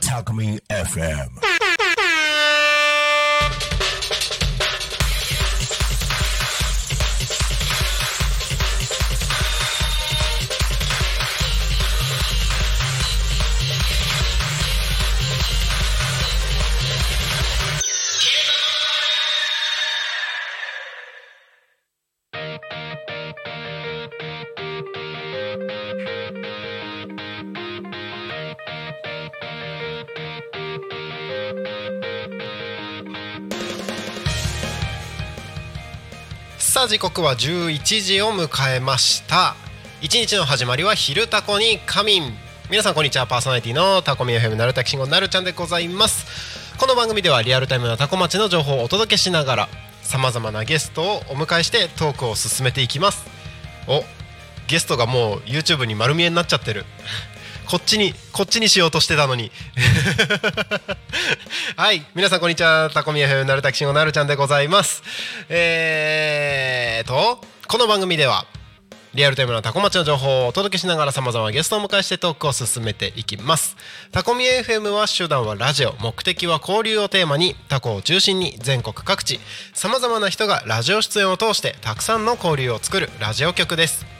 タコミン FM 時刻は11時を迎えました。一日の始まりは昼タコに仮眠。皆さんこんにちは。パーソナリティのタコミ FM なるたきしんごなるちゃんでございます。この番組ではリアルタイムなタコ町の情報をお届けしながらさまざまなゲストをお迎えしてトークを進めていきます。おゲストがもう YouTube に丸見えになっちゃってる。こっちにこっちにしようとしてたのに。はい皆さんこんにちは。タコミ FM なるたきしんごなるちゃんでございます。えーとこの番組ではリアルタイムなタコ町の情報をお届けしながらさまざまなゲストをお迎えしてトークを進めていきます。タコミ FM は手段はラジオ。目的は交流をテーマにタコを中心に全国各地さまざまな人がラジオ出演を通してたくさんの交流を作るラジオ局です。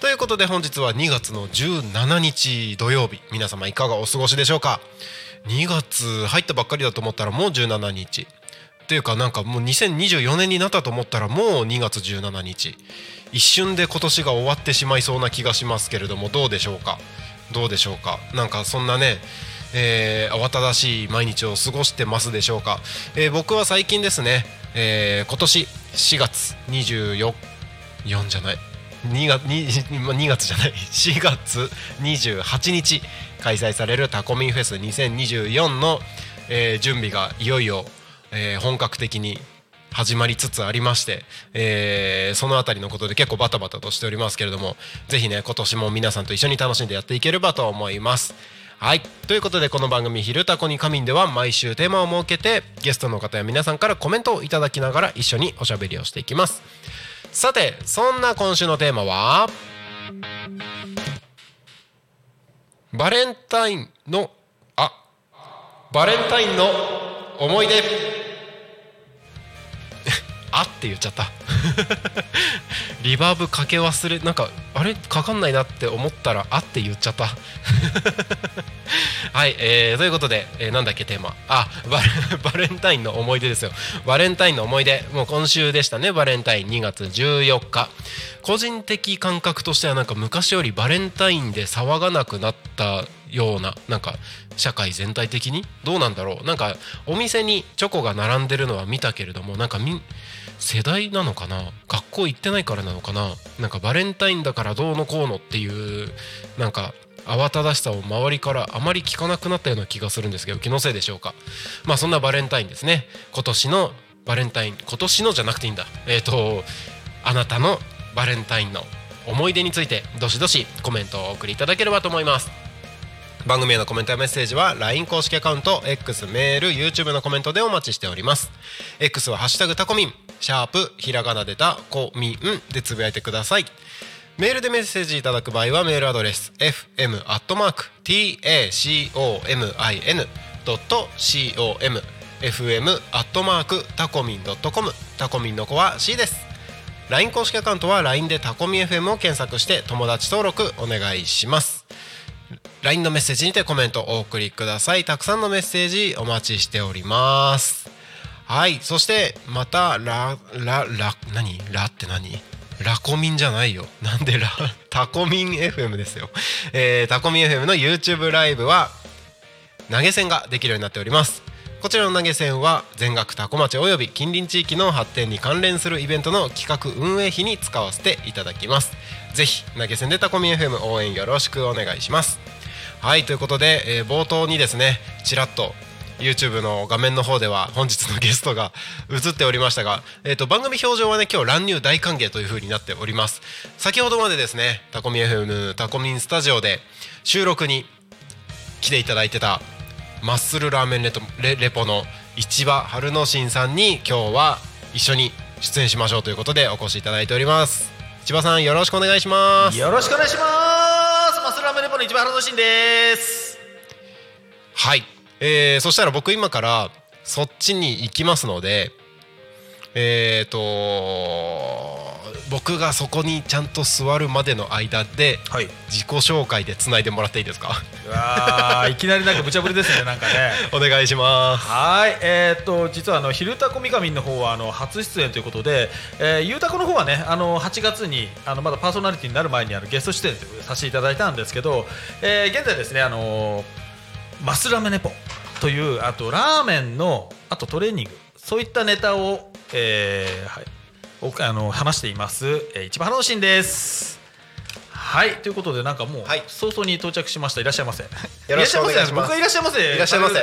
ということで本日は2月の17日土曜日。皆様いかがお過ごしでしょうか？2月入ったばっかりだと思ったらもう17日。っていうかなんかもう2024年になったと思ったらもう2月17日。一瞬で今年が終わってしまいそうな気がしますけれどもどうでしょうか？どうでしょうか？なんかそんなねえー、慌ただしい毎日を過ごしてますでしょうか、えー、僕は最近ですね、えー、今年4月24 4じゃない。2月 2, 2月じゃない。4月28日開催されるタコミンフェス2024の、えー、準備がいよいよ、えー、本格的に始まりつつありまして、えー、そのあたりのことで結構バタバタとしておりますけれどもぜひね今年も皆さんと一緒に楽しんでやっていければと思います。はい。ということでこの番組「昼タコに仮眠」では毎週テーマを設けてゲストの方や皆さんからコメントをいただきながら一緒におしゃべりをしていきます。さてそんな今週のテーマはバレンタインのあバレンタインの思い出。あって言っちゃった。リバーブかけ忘れなんかあれ？かかんないなって思ったらあって言っちゃった。はい、えー、ということで、えー、なんだっけテーマ。あ バレンタインの思い出ですよ。バレンタインの思い出。もう今週でしたね。バレンタイン2月14日。個人的感覚としてはなんか昔よりバレンタインで騒がなくなったようななんか社会全体的に？どうなんだろう？なんかお店にチョコが並んでるのは見たけれどもなんかみ世代なのかな？学校行ってないからなのかな？なんかバレンタインだからどうのこうのっていうなんか慌ただしさを周りからあまり聞かなくなったような気がするんですけど気のせいでしょうか。まあそんなバレンタインですね。今年のバレンタイン今年のじゃなくていいんだ。えっ、ー、とあなたのバレンタインの思い出についてどしどしコメントをお送りいただければと思います。番組へのコメントやメッセージは LINE 公式アカウント X メール YouTube のコメントでお待ちしております。X は「ハッシュタグタコミン」シャープひらがなでたこみんでつぶやいてください。メールでメッセージいただく場合はメールアドレス fm.tacomin.com fm アットマークタコミンドットコムタコミンの子は C です。LINE 公式アカウントは LINE でタコミ FM を検索して友達登録お願いします。LINE のメッセージにてコメントお送りください。たくさんのメッセージお待ちしております。はいそしてまたラララ何？ラって何？ラコミンじゃないよ。なんでラタコミン FM ですよ、えー、タコミン FM の YouTube ライブは投げ銭ができるようになっております。こちらの投げ銭は全額多古町および近隣地域の発展に関連するイベントの企画運営費に使わせていただきます。ぜひ投げ銭でタコミン FM 応援よろしくお願いします。はいということで、えー冒頭にですねちらっと YouTube の画面の方では本日のゲストが映っておりましたが、えー、と番組表情はね今日乱入大歓迎という風になっております。先ほどまでですねタコミ FM タコミンスタジオで収録に来ていただいてたマッスルラーメンレトレレポの市場春之進さんに今日は一緒に出演しましょうということでお越しいただいております。千葉さんよろしくお願いします。よろしくお願いします。マスラーメンレポの一番原のしんです。はい、えー、そしたら僕今からそっちに行きますのでえーと僕がそこにちゃんと座るまでの間ではい。自己紹介でつないでもらっていいですか？いきなりなんか無茶ぶりですねなんかね。お願いします。はい。えー、っと実はあの「昼タコミカミン」の方はあの初出演ということで、えー、ゆうたこの方はねあの8月にあのまだパーソナリティになる前にあのゲスト出演させていただいたんですけど、えー現在ですねあのマスラメネポというあとラーメンのあとトレーニングそういったネタを、えーはい、おあの話しています、えー、一番楽しいんです。はいということでなんかもう、はい早々に到着しましたいらっしゃいませ。よろしくお願いします僕はいらっしゃいませ。いらっしゃいませ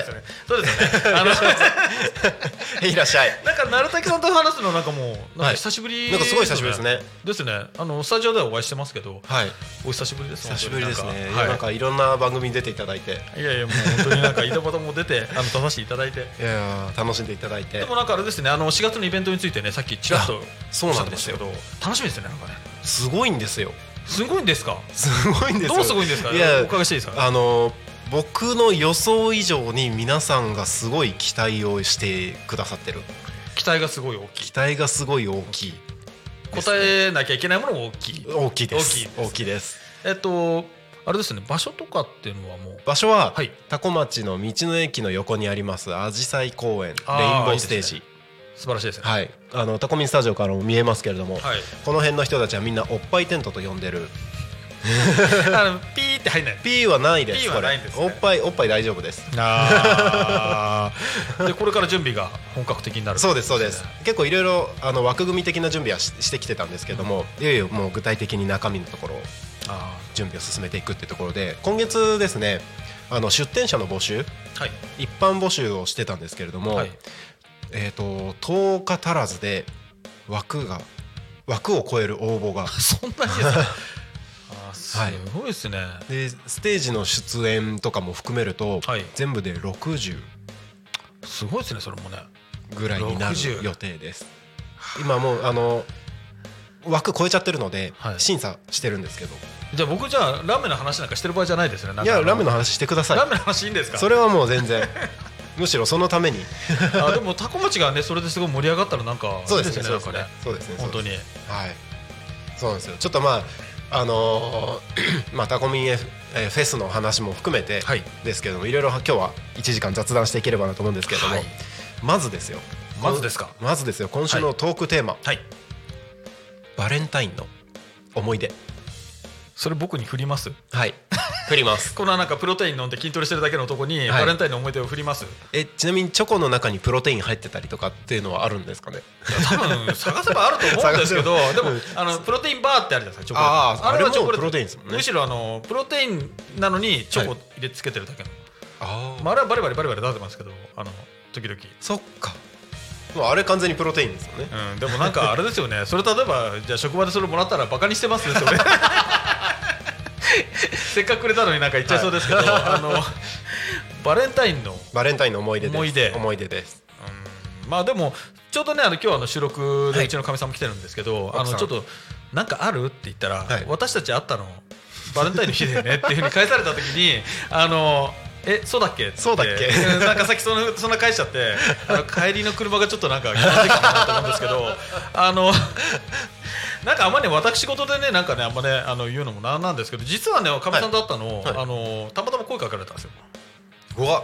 そうですよね。あの いらっしゃいなんか鳴滝さんと話すのなんかもうなんはいか久しぶりなんかすごい久しぶりですね。ですね。あのスタジオではお会いしてますけど、はいお久しぶりです。久しぶりですねなんかいろんな番組に出ていただいてはい。いやいやもう本当になんか井戸端も出てあの出させていただいて。いや楽しんでいただいてでもなんかあれですねあの4月のイベントについてねさっきちらっとあそうなんですけど楽しみですねなんかね。すごいんですよすごいんですか？すごいんですよ。どうすごいんですか？いやお伺いしていいですか？あの僕の予想以上に皆さんがすごい期待をしてくださってる。期待がすごい大きい。期待がすごい大きい。答えなきゃいけないものも大きい。大きいです。大きいです。大きいです。えっとあれですね。場所とかっていうのはもう。場所は、はい。多古町の道の駅の横にありますあじさい公園レインボーステージ素晴らしいです。ね。はい。あのタコミンスタジオからも見えますけれども、はい。この辺の人たちはみんなおっぱいテントと呼んでる。あのピーって入んない。P はないです P はないんですね。これ。おっぱいおっぱい大丈夫です。あー。でこれから準備が本格的になる。そうですそうです。結構いろいろあの枠組み的な準備はししてきてたんですけどもいよいよもう具体的に中身のところをあ準備を進めていくってところで今月ですねあの出店者の募集。ーはい。一般募集をしてたんですけれども、はいえー、と10日足らずで枠が枠を超える応募が。そんなにで すごいですね、でステージの出演とかも含めると、はい。全部で60すごいですねそれもね。ぐらいになる60予定です。今もうあの枠超えちゃってるので、はい。審査してるんですけど。じゃあ僕じゃあラーメンの話なんかしてる場合じゃないですねいやラーメンの話してください。ラーメンの話いいんですか？それはもう全然 むしろそのために。あでもタコ町がねそれですごい盛り上がったらなんかそうですねいいなんかね。そうですね本当に。はい。そうなんですよ。ちょっとまああのー まあタコミン F えーフェスの話も含めてはい。ですけども、い、ろいろ今日は1時間雑談していければなと思うんですけれども、はい。まずですよ。まずですか？まずですよ。今週のトークテーマ、はい。バレンタインの思い出それ僕に振ります？はい。振ります。このなんかプロテイン飲んで筋トレしてるだけの男にはい。バレンタインの思い出を振ります、えちなみにチョコの中にプロテイン入ってたりとかっていうのはあるんですかね？多分探せばあると思うんですけどでもあのプロテインバーってあるじゃないですかチョコ。あーあれもチョコプロテインですもんね。むしろあのプロテインなのにチョコ入れつけてるだけの、あまあ、あれはバリバリバリバリ出してますけどあの時々。そっかもうあれ完全にプロテインですよね。うん、でもなんかあれですよね。それ例えばじゃあ職場でそれもらったらバカにしてますですよね。せっかくくれたのになんか言っちゃいそうですけど、あのバレンタインのバレンタインの思い出です。思い出。思い出です。まあでもちょうどねあの今日あの収録はい。でうちのかみさんも来てるんですけど、あ奥さん。のちょっとなんかある？って言ったら、はい。私たち会ったの？バレンタインの日だよね？っていうふうに返された時にあのえそうだっけ？そうだっけ？うんなんかさっきその そんな返しちゃってあの帰りの車がちょっとなんか気まずいかなと思うんですけどあの なんかあんまりね私事でねなんかねあんまねあの言うのもなんなんですけど実はねかみさんと会ったの、はい。はい。あのたまたま声かけられたんですよ。うわ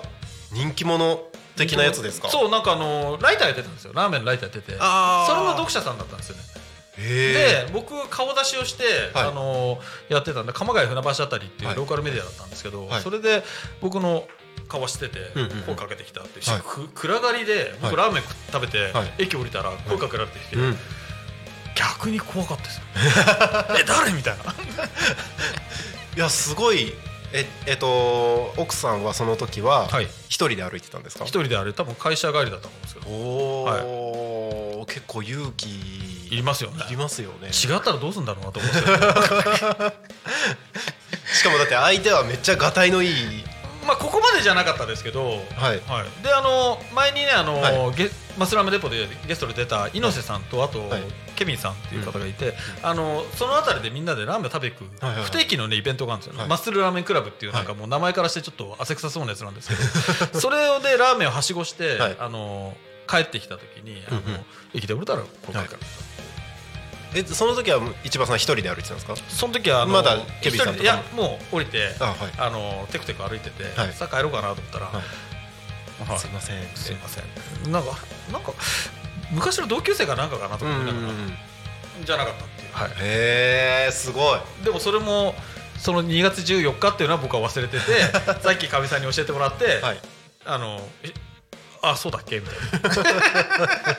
人気者的なやつですか？そうなんかあのライターやってたんですよ。ラーメンのライターやってて。それの読者さんだったんですよね。へで僕顔出しをして、はい。あのやってたんで鎌ヶ谷船橋あたりっていはい。うローカルメディアだったんですけど、はい。それで僕の顔してて声かけてきたって、はい。く暗がりで僕はラーメン食べて、はい。駅降りたら声かけられてきて、えうん。逆に怖かったですよ。え誰？みたいな。いやすごいええっと奥さんはその時ははい。一人で歩いてたんですか？一人であれ多分会社帰りだったと思うんですけど。おお、結構勇気いりますよね。いりますよね。し違ったらどうするんだろうなと思うんですけどかもだって相手はめっちゃがたいのいい。まあここまでじゃなかったですけど、はい。はい、であの前にねあの、はゲマスラムデポでゲストで出た猪瀬さんとあと、はい。ケビンさんっていう方がいて、あのその辺りでみんなでラーメン食べ行く、はいはいはい。不定期のねイベントがあるんですよ、はい。マッスルラーメンクラブっていうなんかもう名前からしてちょっと汗臭そうなやつなんですけど それでラーメンをはしごして、はい。あの帰ってきた時にあの、うんうん。駅で降りたらこうはい帰るえその時は市場さん一人で歩いてたんですか？その時はまだケビンさんといやもう降りてあはい。あのテクテク歩いてて、はい。さあ帰ろうかなと思ったら、はい。はいすいませんすいませんなんかなんか昔の同級生かなんかかなと思いながら、んじゃなかったっていう、はい、へえすごい。でもそれもその2月14日っていうのは僕は忘れてて さっきかみさんに教えてもらって、はい。あのえあそうだっけ？みたいな。え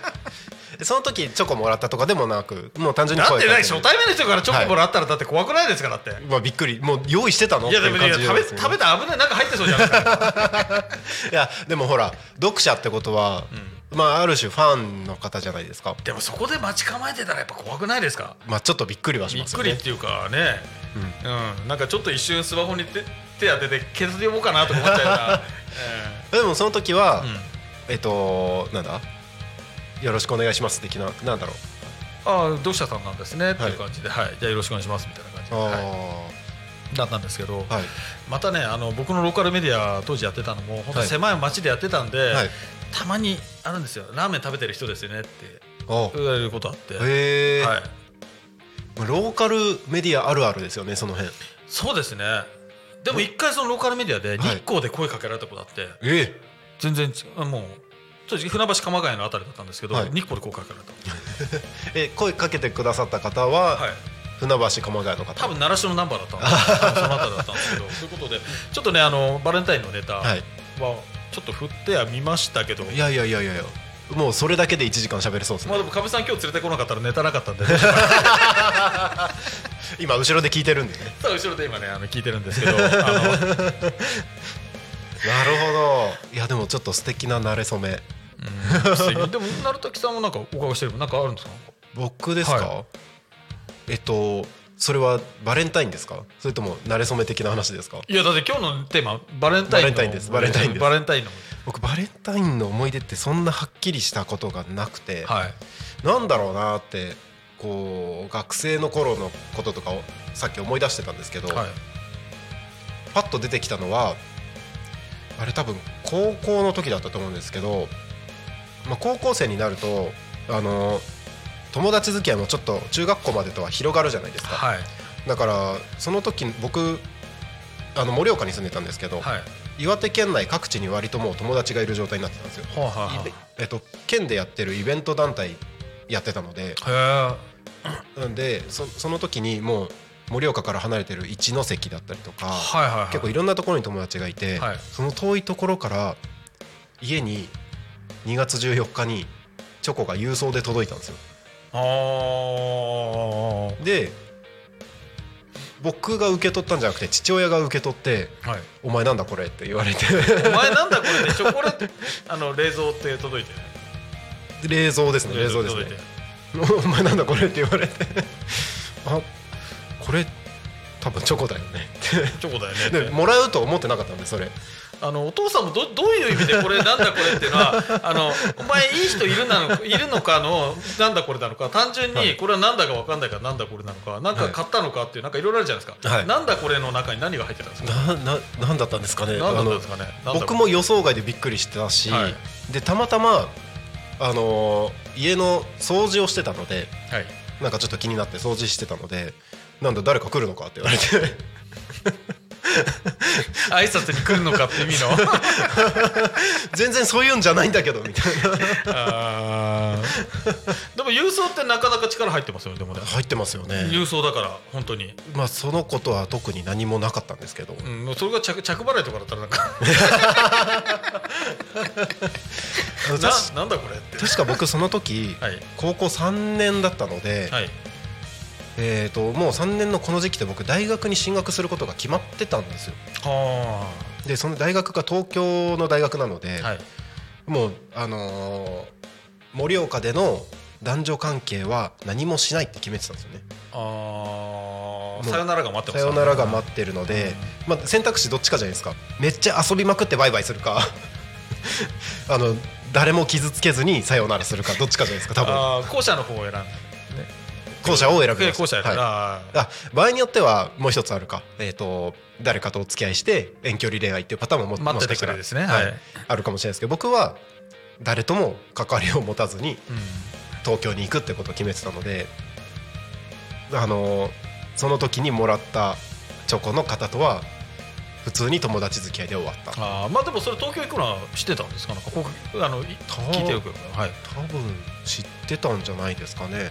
その時チョコもらったとかでもなくもう単純にだってね声かけて初対面の人からチョコもらったらだって怖くないですからだって、まあびっくり。もう用意してたの？いやでもいや食べ食べたら危ない。なんか入ってそうじゃないですか。いやでもほら読者ってことは、まあある種ファンの方じゃないですか。でもそこで待ち構えてたらやっぱ怖くないですか？まあちょっとびっくりはしびっますよね。くりっていうかね、うん。なんかちょっと一瞬スマホに手手当てて削り読もうかなとか思っちゃうような、でもその時は、うん。えっとなんだ？よろしくお願いします。的ななんだろう。ああ読者さんなんですね。っていう感じで、はい。じゃあよろしくお願いします。みたいな感じで、あはい。だったんですけど、あはい。またねあの僕のローカルメディア当時やってたのも本当はい。狭い町でやってたんで、はい。たまにあるんですよ。ラーメン食べてる人ですよねって。お言われることあって、へえ、はい、ローカルメディアあるあるですよねその辺。そうですね。でも一回そのローカルメディアで日光で声かけられたことあって、え全然違うもう正直船橋鎌ヶ谷のあたりだったんですけど、はい。日光で声かけられた。え声かけてくださった方は、はい。船橋鎌ヶ谷の方。多分奈良市のナンバーだったんで そのあたりだったんですけどということでちょっとねあのバレンタインのネタははいちょっと振ってはみましたけど、いやいやいやいやいやもうそれだけで1時間喋れそうですね、まあでもかみさん今日連れてこなかったらネタなかったんで 今後ろで聞いてるんでね。さあ後ろで今ねあの聞いてるんですけどなるほど。いやでもちょっと素敵な慣れ初めでも鳴滝さんもなんかお伺いしてるなんかあるんですか？僕ですか、はえっとそれはバレンタインですか？それとも慣れ初め的な話ですか？いやだって今日のテーマバレンタインのバレンタインです。バレンタインです。バレンタインの僕バレンタインの思い出ってそんなはっきりしたことがなくて、はい。なんだろうなってこう学生の頃のこととかをさっき思い出してたんですけど、はい。パッと出てきたのはあれ多分高校の時だったと思うんですけど、まあ、高校生になるとあの友達付き合いもちょっと中学校までとは広がるじゃないですか、はい。だからその時僕あの盛岡に住んでたんですけど、はい。岩手県内各地に割ともう友達がいる状態になってたんですよ、はいはいはいイベえっと、県でやってるイベント団体やってたので。へえなんでそその時にもう盛岡から離れてる一関だったりとか、はいはいはい。結構いろんなところに友達がいて、はい。その遠いところから家に2月14日にチョコが郵送で届いたんですよ。あー。で僕が受け取ったんじゃなくて父親が受け取ってはい「お前なんだこれ」って言われて。お前なんだこれでチョコレート あの冷蔵って届いて冷蔵ですね冷蔵です届いてね「お前なんだこれ」って言われて。あこれ多分チョコだよねチョコだよねって。でもらうと思ってなかったんでそれあのお父さんもどどういう意味でこれなんだこれっていうのは あのお前いい人いるなのいるのかのなんだこれなのか単純はい。にこれはなんだかわかんないからなんだこれなのかなんか買ったのかっていうなんかいろいろあるじゃないですか、はい。なんだこれの中に何が入ってたんですか？なななんだったんですかね？何だったんですか僕も予想外でびっくりしてたし、はい。でたまたまあのー家の掃除をしてたのではい。なんかちょっと気になって掃除してたのでなんだ誰か来るのかって言われて 挨拶に来るのかって意味の。全然そういうんじゃないんだけどみたいな。でも郵送ってなかなか力入ってますよねでもね。入ってますよね。郵送だから本当に、まあそのことは特に何もなかったんですけど、うん、それが着着払いとかだったらなんか。な確なんだこれって。確か僕その時、はい。高校3年だったので、はいえー、ともう3年のこの時期で僕大学に進学することが決まってたんですよ。はでその大学が東京の大学なので、あはい。もうあの盛岡での男女関係は何もしないって決めてたんですよね。あー。さよならが待ってますさよならが待ってるので、まあ、選択肢どっちかじゃないですか。めっちゃ遊びまくってバイバイするか。あの誰も傷つけずにさよならするかどっちかじゃないですか多分。後者の方を選んで後者を選びました。後者選んだ、はい。ああ場合によってはもう一つあるか、えー、と誰かとお付き合いして遠距離恋愛っていうパターンもも待ってくれですね。はい。はい。あるかもしれないですけど僕は誰とも関わりを持たずに東京に行くってことを決めてたのであのその時にもらったチョコの方とは普通に友達付き合いで終わった。あーまあでもそれ東京行くのは知ってたんですか？なんかこうあのい聞いてるけど。はい、多分知ってたんじゃないですかね、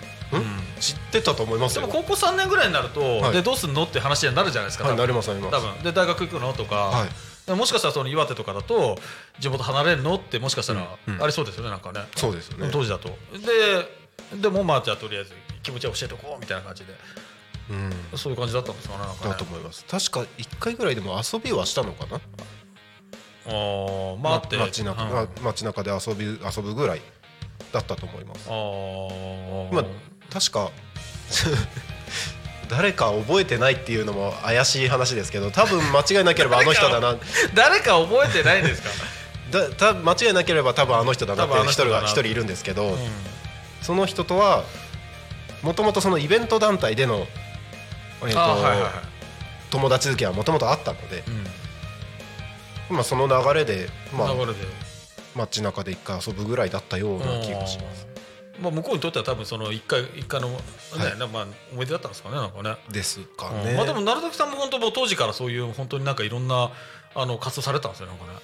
知ってたと思いますよ。でも高校3年ぐらいになると、はい。でどうすんのって話になるじゃないですか、多分。りますなります。多分。で大学行くのとか、ももしかしたらその岩手とかだと地元離れるのってもしかしたらありそうですよねなんかね。そうですよね。当時だと。ででもまあじゃあとりあえず気持ちは教えておこうみたいな感じで。うん。そういう感じだったんですかねなんかね。だと思います。確か1回ぐらいでも遊びはしたのかな？あーまああって。街中、うん。ま街中で遊び遊ぶぐらいだったと思います。まあ確か 誰か覚えてないっていうのも怪しい話ですけど多分間違いなければあの人だな。誰か覚えてないんですか、だた間違いなければ多分あの人だなっていう人が一人いるんですけど、うん。その人とはもともとそのイベント団体での、えーとはいはい友達付きはもともとあったので、うん。まあ、その流れで、まあ、流れで街中で一回遊ぶぐらいだったような気がします。うん。まあ、向こうにとっては多分その一回一回の、ね。まあ、思い出だったんですかねなんかね。ですかうん。ね。まあでも鳴崎さんも本当もう当時からそういう本当になんかいろんなあの活動されてたんですよねなんかね。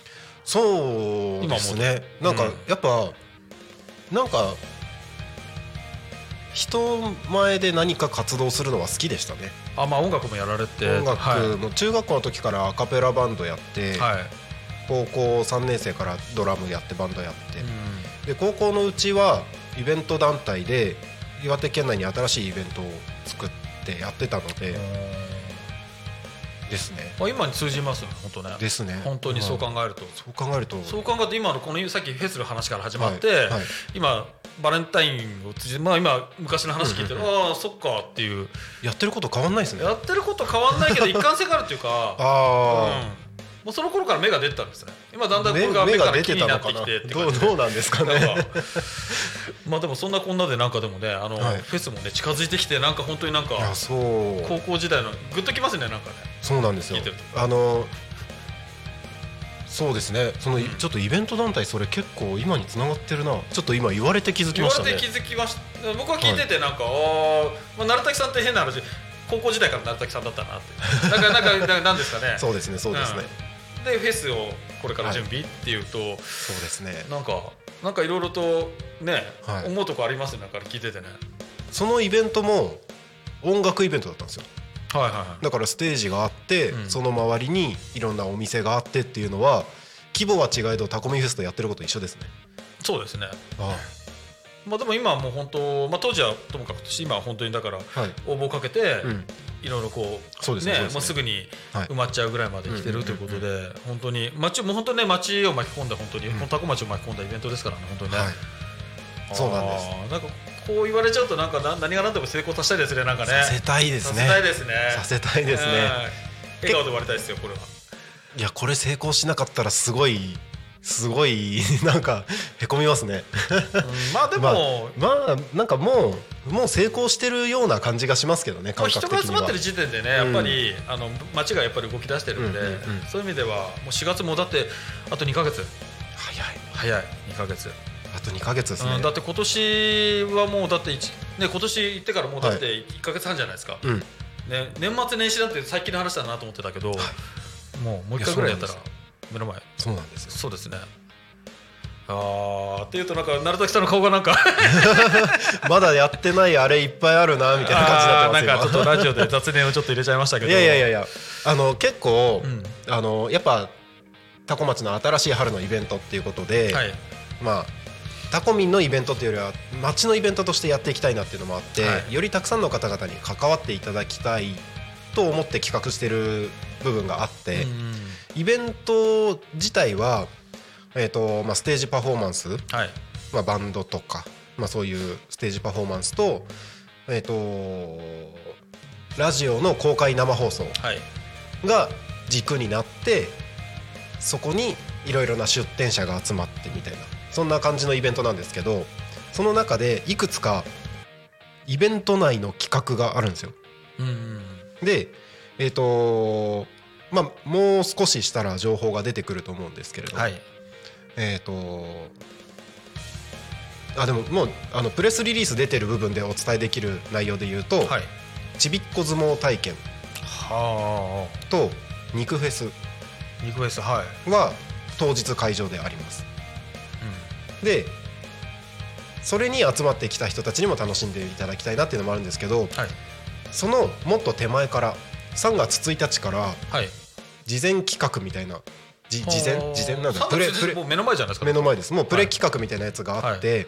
そうですね。なんかうん。やっぱなんか人前で何か活動するのは好きでしたね。あまあ音楽もやられて。音楽はい。も中学校の時からアカペラバンドやって、はい高校3年生からドラムやってバンドやって、うん。で高校のうちはイベント団体で岩手県内に新しいイベントを作ってやってたので、ですね。まあ、今に通じますよね本当ね。ですね。本当にそう考はいえると、そう考えると。そう考えると今のこのさっきフェスの話から始まって、はいはい。今バレンタインを通じてまあ今昔の話聞いて、ああそっかっていう。やってること変わんないですね。やってること変わんないけど 一貫性があるっていうか。あうんもうその頃から目が出てたんですね。今だんだあ、んこれ目が目から気目が出てになってきてどうどうなんですかね？なんかまあでもそんなこんなでなんかでもねあの、はい。フェスもね近づいてきてなんか本当になんか高校時代のグッときますねなんかね。そうなんですよ。あのそうですね。その、ん。ちょっとイベント団体それ結構今につながってるな。ちょっと今言われて気づきましたね。れて気づきました。僕は聞いててなんか、あーまあ鳴滝さんって変な話高校時代から鳴滝さんだったなって。なんかなんかななんですかね。そうですねそうですね、うんでフェスをこれから準備っていうと、そうですね。なんかなんかいろいろとね、はい。思うとこありますねなんか聞いててね。そのイベントも音楽イベントだったんですよ。はいはいはい。だからステージがあって、うん。その周りにいろんなお店があってっていうのは規模は違えどタコミフェスとやってること一緒ですね。そうですね。あまあでも今はもう本当、まあ、当時はともかくとして今は本当にだからはい、応募をかけて、うん、いろいろこうそうですねもうすぐにはい。埋まっちゃうぐらいまで来てるということで本当に町もう本当ね町を巻き込んだ本当に、うん。本当タコ町を巻き込んだイベントですからね本当にね、はい。そうなんです。なんかこう言われちゃうとなんかな何が何でも成功させたいですねなんかね。させたいですね。させたいですね。させたいですね。うん笑顔で終わりたいですよこれは。いやこれ成功しなかったらすごいすごい なんかへこみますね。うんまあでも、まあ、まあなんかもうもう成功してるような感じがしますけどねまあ、感人覚的には。が集まってる時点でね、やっぱりあの街がやっぱり動き出してるんで、うんうんうん。そういう意味ではもう4月もだってあと2か月。早い。早い2か月、あと2ヶ月ですね、うん、だって今年はもうだって一ね今年行ってからもうだって1か月半じゃないですか、うん。ね、年末年始なんて最近の話だなと思ってたけど、もうもう1回ぐらいやったら目の前。そうなんですよ。そうですね。あーっていうとなんか鳴滝さんの顔がなんか。まだやってないあれいっぱいあるなみたいな感じになってますあーなんかちょっとラジオで雑念をちょっと入れちゃいましたけど。いやいやいやいや。あの結構、うん。あのやっぱタコ町の新しい春のイベントっていうことで、はい。まあタコミンのイベントっていうよりは町のイベントとしてやっていきたいなっていうのもあって、はい。よりたくさんの方々に関わっていただきたいと思って企画してる部分があって、うんイベント自体は、えーとまあ、ステージパフォーマンス、はい。まあ、バンドとか、まあ、そういうステージパフォーマンスと,、えー、とラジオの公開生放送はい。が軸になってそこにいろいろな出店者が集まってみたいなそんな感じのイベントなんですけどその中でいくつかイベント内の企画があるんですよ。うんでえっ、とまあもう少ししたら情報が出てくると思うんですけれど、はい。えっ、とあでももうあのプレスリリース出てる部分でお伝えできる内容で言うと、はい。ちびっこ相撲体験。はと肉フェス。あ肉フェスはい、は当日会場であります。でそれに集まってきた人たちにも楽しんでいただきたいなっていうのもあるんですけどはい。そのもっと手前から3月1日からはい事前企画みたいな。じ事前？事前なんだ。3プレプレ。月もう目の前じゃないですか。目の前です。もうプレ企画みたいなやつがあって、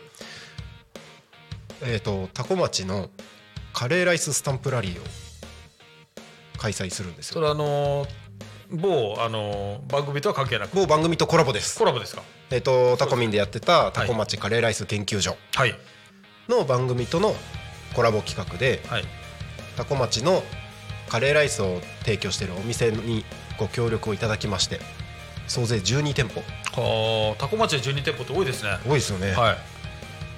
えっ、と多古町のカレーライススタンプラリーを開催するんですよ。それあのー某あのー番組とは関係なく？某番組とコラボです。コラボですか？えっ、とタコミンでやってたタコ町カレーライス研究所はい。の番組とのコラボ企画ではい。タコ町のカレーライスを提供しているお店にご協力をいただきまして総勢12店舗。はあタコ町で12店舗って多いですね。多いですよね、はい。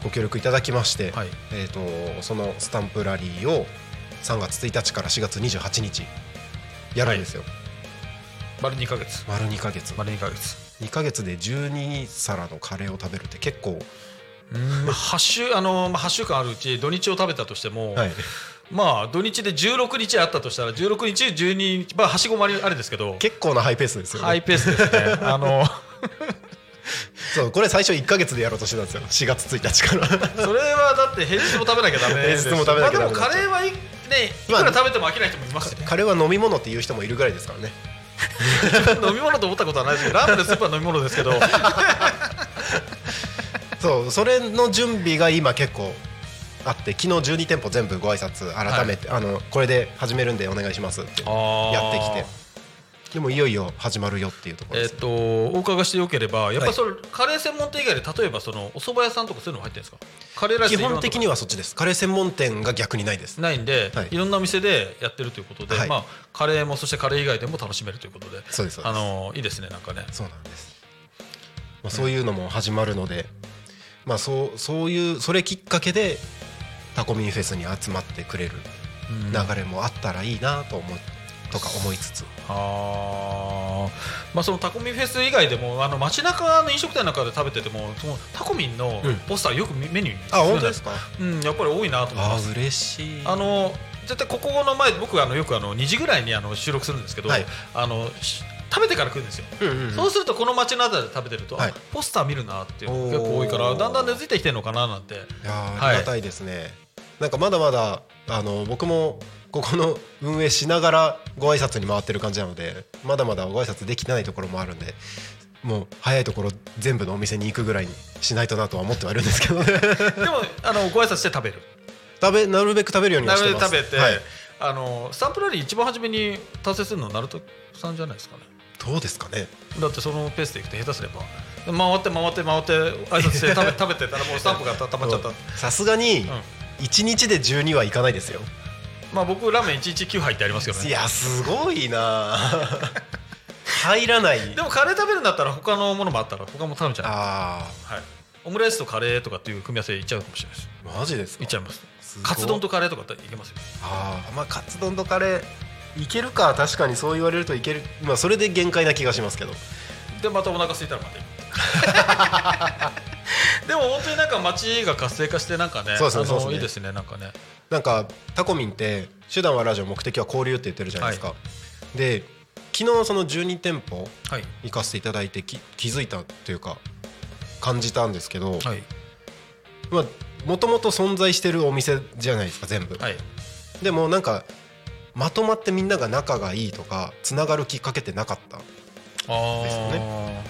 ご協力いただきまして、はい。えー、とそのスタンプラリーを3月1日から4月28日やるんですよ、丸2ヶ月。丸2ヶ月。丸2ヶ月。2ヶ月で12皿のカレーを食べるって結構、まあ8週あのーまあ8週間あるうち土日を食べたとしても、はい、まあ土日で16日あったとしたら16日12日まあはしごもありあれですけど。結構なハイペースですよね、ハイペースですね。あの。そうこれ最初1ヶ月でやろうとしてたんですよ。4月1日から。それはだって平日も食べなきゃダメです平日も食べなきゃダメまあ、でもカレーはいねいくら食べても飽きない人もいますしね、カレーは飲み物っていう人もいるぐらいですからね。飲み物と思ったことはないです。けどラーメンのスープは飲み物ですけど。そうそれの準備が今結構あって昨日12店舗全部ご挨拶改めて、あのこれで始めるんでお願いしますってやってきて。でもいよいよ始まるよっていうところです、えっとお伺いしてよければやっぱりそれ、カレー専門店以外で例えばそのお蕎麦屋さんとかそういうのも入ってるんですか？カレーライス基本的にははそっちです。カレー専門店が逆にないです。ないんで、はい。い、ろんなお店でやってるということで、はい。まあカレーもそしてカレー以外でも楽しめるということで。そうですそうです。あのいいですねなんかね。そうなんです、まあ、そういうのも始まるので、まあそうそういうそれきっかけでタコミニフェスに集まってくれる流れもあったらいいなと思うとか思いつつ。あー。まあそのタコミンフェス以外でもあの街中の飲食店なんかで食べててもそのタコミンのうん。ポスターよくメニューにあ本当ですか？うんやっぱり多いなと思いあます。嬉しい。あの絶対ここの前僕あのよくあの2時ぐらいにあの収録するんですけど、はい。あのし食べてから来るんですよ、うんうんうん。そうするとこの街のあたりで食べてると、はい。あポスター見るなっていうのが結構多いからだんだん根付いてきてるのかななんて。ありがたいですね、なんかまだまだあの僕もここの運営しながらご挨拶に回ってる感じなのでまだまだご挨拶できてないところもあるんでもう早いところ全部のお店に行くぐらいにしないとなとは思ってはいるんですけどね。でもあのご挨拶して食べる。食べなるべく食べるようになはしてます。るべく食べて、はい、あのスタンプラリー一番初めに達成するのは鳴門さんじゃないですかね？どうですかね？だってそのペースでいくと下手すれば。回って回って回って挨拶して食べ食べてたらもうスタンプがたたまっちゃった、さすがにん1日で12はいかないですよ。まあ僕ラーメン1日9杯ってありますけどね。いやすごいな。入らない。でもカレー食べるんだったら他のものもあったら他も頼んじゃうあはい。オムライスとカレーとかっていう組み合わせいっちゃうかもしれないです。あマジですか？いっちゃいます。カツ丼とカレーとかいけますよ。ああまあカツ丼とカレーいけるか確かにそう言われるといける。まあそれで限界な気がしますけど。でまたお腹空いたらまた でも本当になんか街が活性化してなんかねそうですねそうですね。いいですねなんかね。なんかタコミンって手段はラジオ目的は交流って言ってるじゃないですか、で昨日その12店舗はい。行かせていただいてき気づいたというか感じたんですけど、はい。まあもともと存在してるお店じゃないですか全部、はい。でもなんかまとまってみんなが仲がいいとかつながるきっかけってなかったあですよね。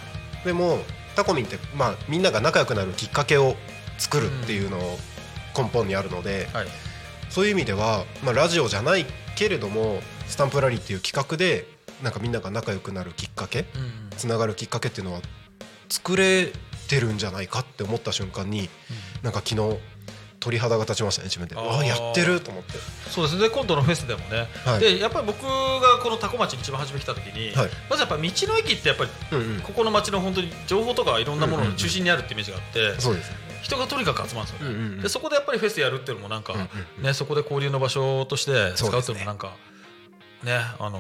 でもタコミンって、まあ、みんなが仲良くなるきっかけを作るっていうのを根本にあるので、はい。そういう意味では、まあ、ラジオじゃないけれどもスタンプラリーっていう企画でなんかみんなが仲良くなるきっかけうんつながるきっかけっていうのは作れてるんじゃないかって思った瞬間になんか昨日鳥肌が立ちましたね自分で。あー。ああやってると思って。そうですね。今度のフェスでもね、はい。でやっぱり僕がこの多古町に一番初め来た時に、はい。まずやっぱ道の駅ってやっぱりうんうん。ここの町の本当に情報とかいろんなものの中心にあるってイメージがあって、そうです人がとにかく集まるんですよ。ね、うんうんうん。でそこでやっぱりフェスやるっていうのもなんか、うんうんうん。ね、そこで交流の場所として使うっていうのもなんかねあの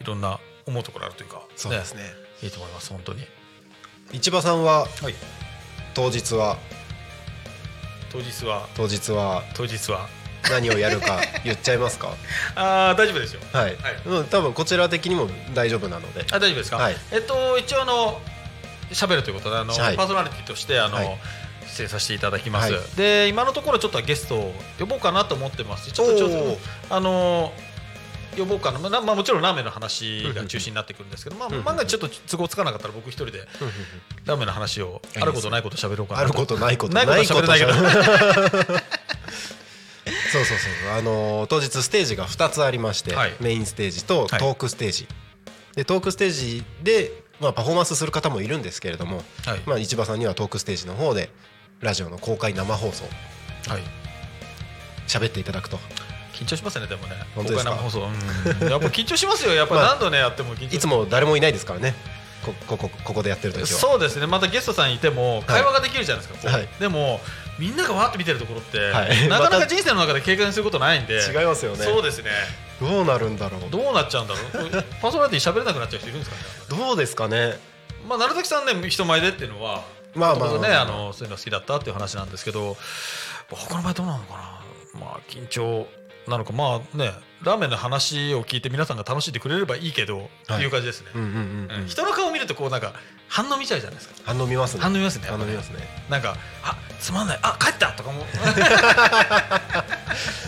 いろんな思うところあるというかそうですねいいと思います本当に。市場さんははい。当日は当日は？当日は。当日は。何をやるか 言っちゃいますか？ああ大丈夫ですよ。はい、うん、多分こちら的にも大丈夫なので。あ大丈夫ですか、はい。えっと一応あの喋るということであの、はい。パーソナリティとしてあの、はい。出演させていただきます、はい。で今のところちょっとゲストを呼ぼうかなと思ってます。ちょっとちょっとあの呼ぼうかな、まあ、まあもちろんラーメンの話が中心になってくるんですけど、まあ、うん。万が一ちょっと都合つかなかったら僕一人でラーメンの話をあることないこと喋ろうかな。あることないこと。ないことは喋れないけど そうそうそうあのー当日ステージが2つありまして、はい。メインステージとはい。トークステージ、でトークステージで、まあ、パフォーマンスする方もいるんですけれども、はい。まあ、市場さんにはトークステージの方でラジオの公開生放送。はい。喋っていただくと緊張しますねでもね。本当ですか？放送。うん。やっぱ緊張しますよ。やっぱまあ何度ねやっても緊張いつも誰もいないですからね。こここここでやってる時は。そうですね。またゲストさんいても会話ができるじゃないですか、はい。でもみんながわーって見てるところって、はい。なかなか人生の中で経験することないんで。違いますよね。そうですね。どうなるんだろう？どうなっちゃうんだろう？パーソナリティ喋れなくなっちゃう人いるんですかね？どうですかね？まあ、鳴崎さんね人前でっていうのはまあまあ。ねあのそういうの好きだったっていう話なんですけど他の場合どうなのかな？まあ緊張なのかまあねラーメンの話を聞いて皆さんが楽しんでくれればいいけど、っていう感じですね、人の顔を見るとこうなんか反応見ちゃうじゃないですか。反応見ますね。反応見ますね反応見ますね。なんかあつまんない。あ帰ったとかも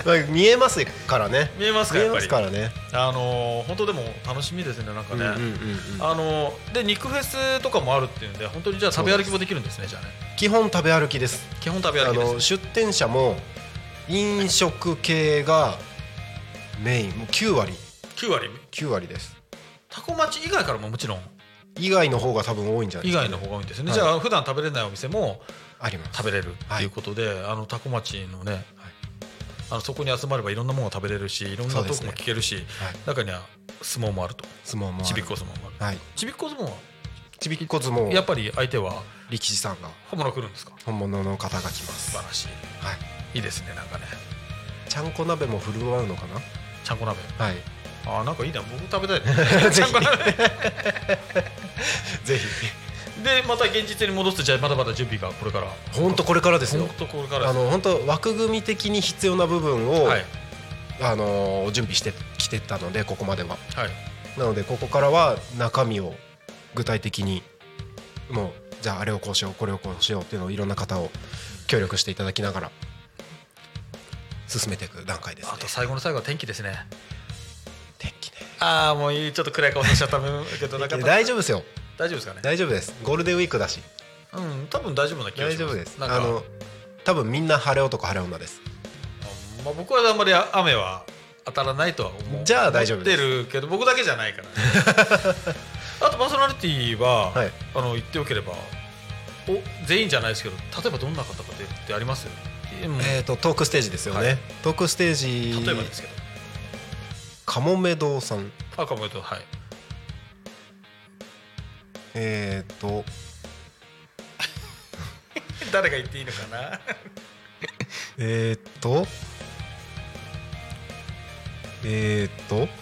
まあ見えますからね。見えますかやっぱり。すからね。あのー本当でも楽しみですねなんかね、あのーで肉フェスとかもあるっていうんで本当にじゃあ食べ歩きもできるんですねじゃあね。基本食べ歩きです。基本食べあ歩きですの出店者も飲食系がメイン。もう9割。9割？9割です。タコ町以外からももちろん？以外の方が多分多いんじゃない以ですか、外の方が多いんですよね、はい。じゃあ普段食べれないお店もあります。食べれるっていうことで、あのタコ町のね、あのそこに集まればいろんなものが食べれるしいろんなトークも聞けるし、はい。中には相撲もあると。相撲もちびっこ相撲もある。はい。ちびっこ相撲は？ちびっこ相撲やっぱり相手は？力士さんが。本物来るんですか？本物の方が来ます。素晴らしい。はいいいですねなんかね。ちゃんこ鍋も振る舞うのかな？ちゃんこ鍋？はい。あーなんかいいな僕食べたいちゃんこ鍋ぜ でまた現実に戻すとじゃあまだまだ準備がこれから。ひ本当これからですよ。本当これからあの本当枠組み的に必要な部分を、はい。あの準備してきてたのでここまでは。はい。なのでここからは中身を具体的にもうじゃああれをこうしようこれをこうしようっていうのをいろんな方を協力していただきながら進めていく段階ですね。あと最後の最後は天気ですね。天気ね。ああもういいちょっと暗い顔させちゃったけど 大丈夫ですよ。大丈夫ですかね？大丈夫です。ゴールデンウィークだし。うん多分大丈夫な気がします。大丈夫です。あの多分みんな晴れ男晴れ女です。まあ、僕はあんまり雨は当たらないとは思う。じゃあ大丈夫です。思ってるけど僕だけじゃないから、あとパーソナリティは、はい。あの言っておければお全員じゃないですけど例えばどんな方かってってありますうんえー、とトークステージですよね、はい。トークステージ。例えばですけど。かもめ堂さん。あかもとはい。えっ、と。誰が言っていいのかな？えっ、と。えっ、と。